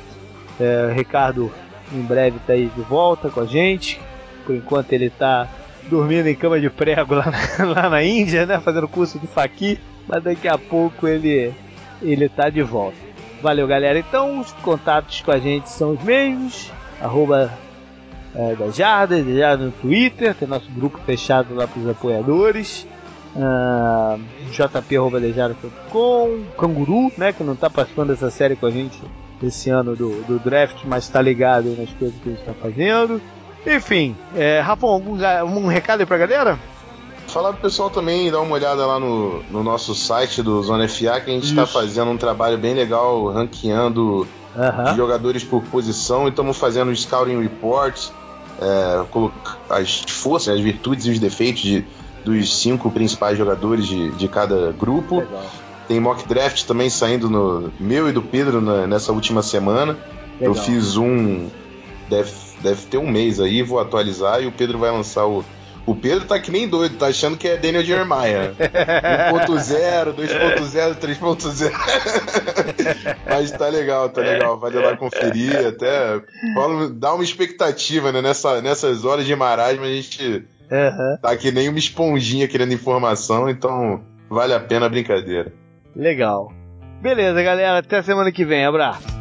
É, Ricardo em breve tá aí de volta com a gente. Por enquanto ele tá dormindo em cama de prego lá na, lá na Índia, né? Fazendo curso de faqui. Mas daqui a pouco ele, ele tá de volta. Valeu, galera. Então, os contatos com a gente são os mesmos. Arroba é, da Jardas, da Jardas no Twitter. Tem nosso grupo fechado lá para os apoiadores. Ah, jp.com Canguru, né, que não está participando dessa série com a gente esse ano do, do draft, mas está ligado aí nas coisas que a gente está fazendo. Enfim, é, Rafão, algum, algum recado aí pra galera?
Falar pro pessoal também dar uma olhada lá no, no nosso site do Zona FA, que a gente está fazendo um trabalho bem legal, ranqueando jogadores por posição e estamos fazendo scouting reports, é, as forças, as virtudes e os defeitos de, dos cinco principais jogadores de, de cada grupo.
Legal.
Tem mock draft também saindo no meu e do Pedro na- nessa última semana. Eu
Legal.
fiz um. Deve, deve ter um mês aí, vou atualizar e o Pedro vai lançar o. O Pedro tá que nem doido, tá achando que é Daniel Jeremiah. 1.0, 2.0, 3.0. Mas tá legal, tá legal. Vale lá conferir. Até dá uma expectativa, né? Nessa, nessas horas de marasmo a gente Uhum. Tá que nem uma esponjinha querendo informação, então vale a pena a brincadeira.
Legal. Beleza, galera. Até semana que vem. Abraço.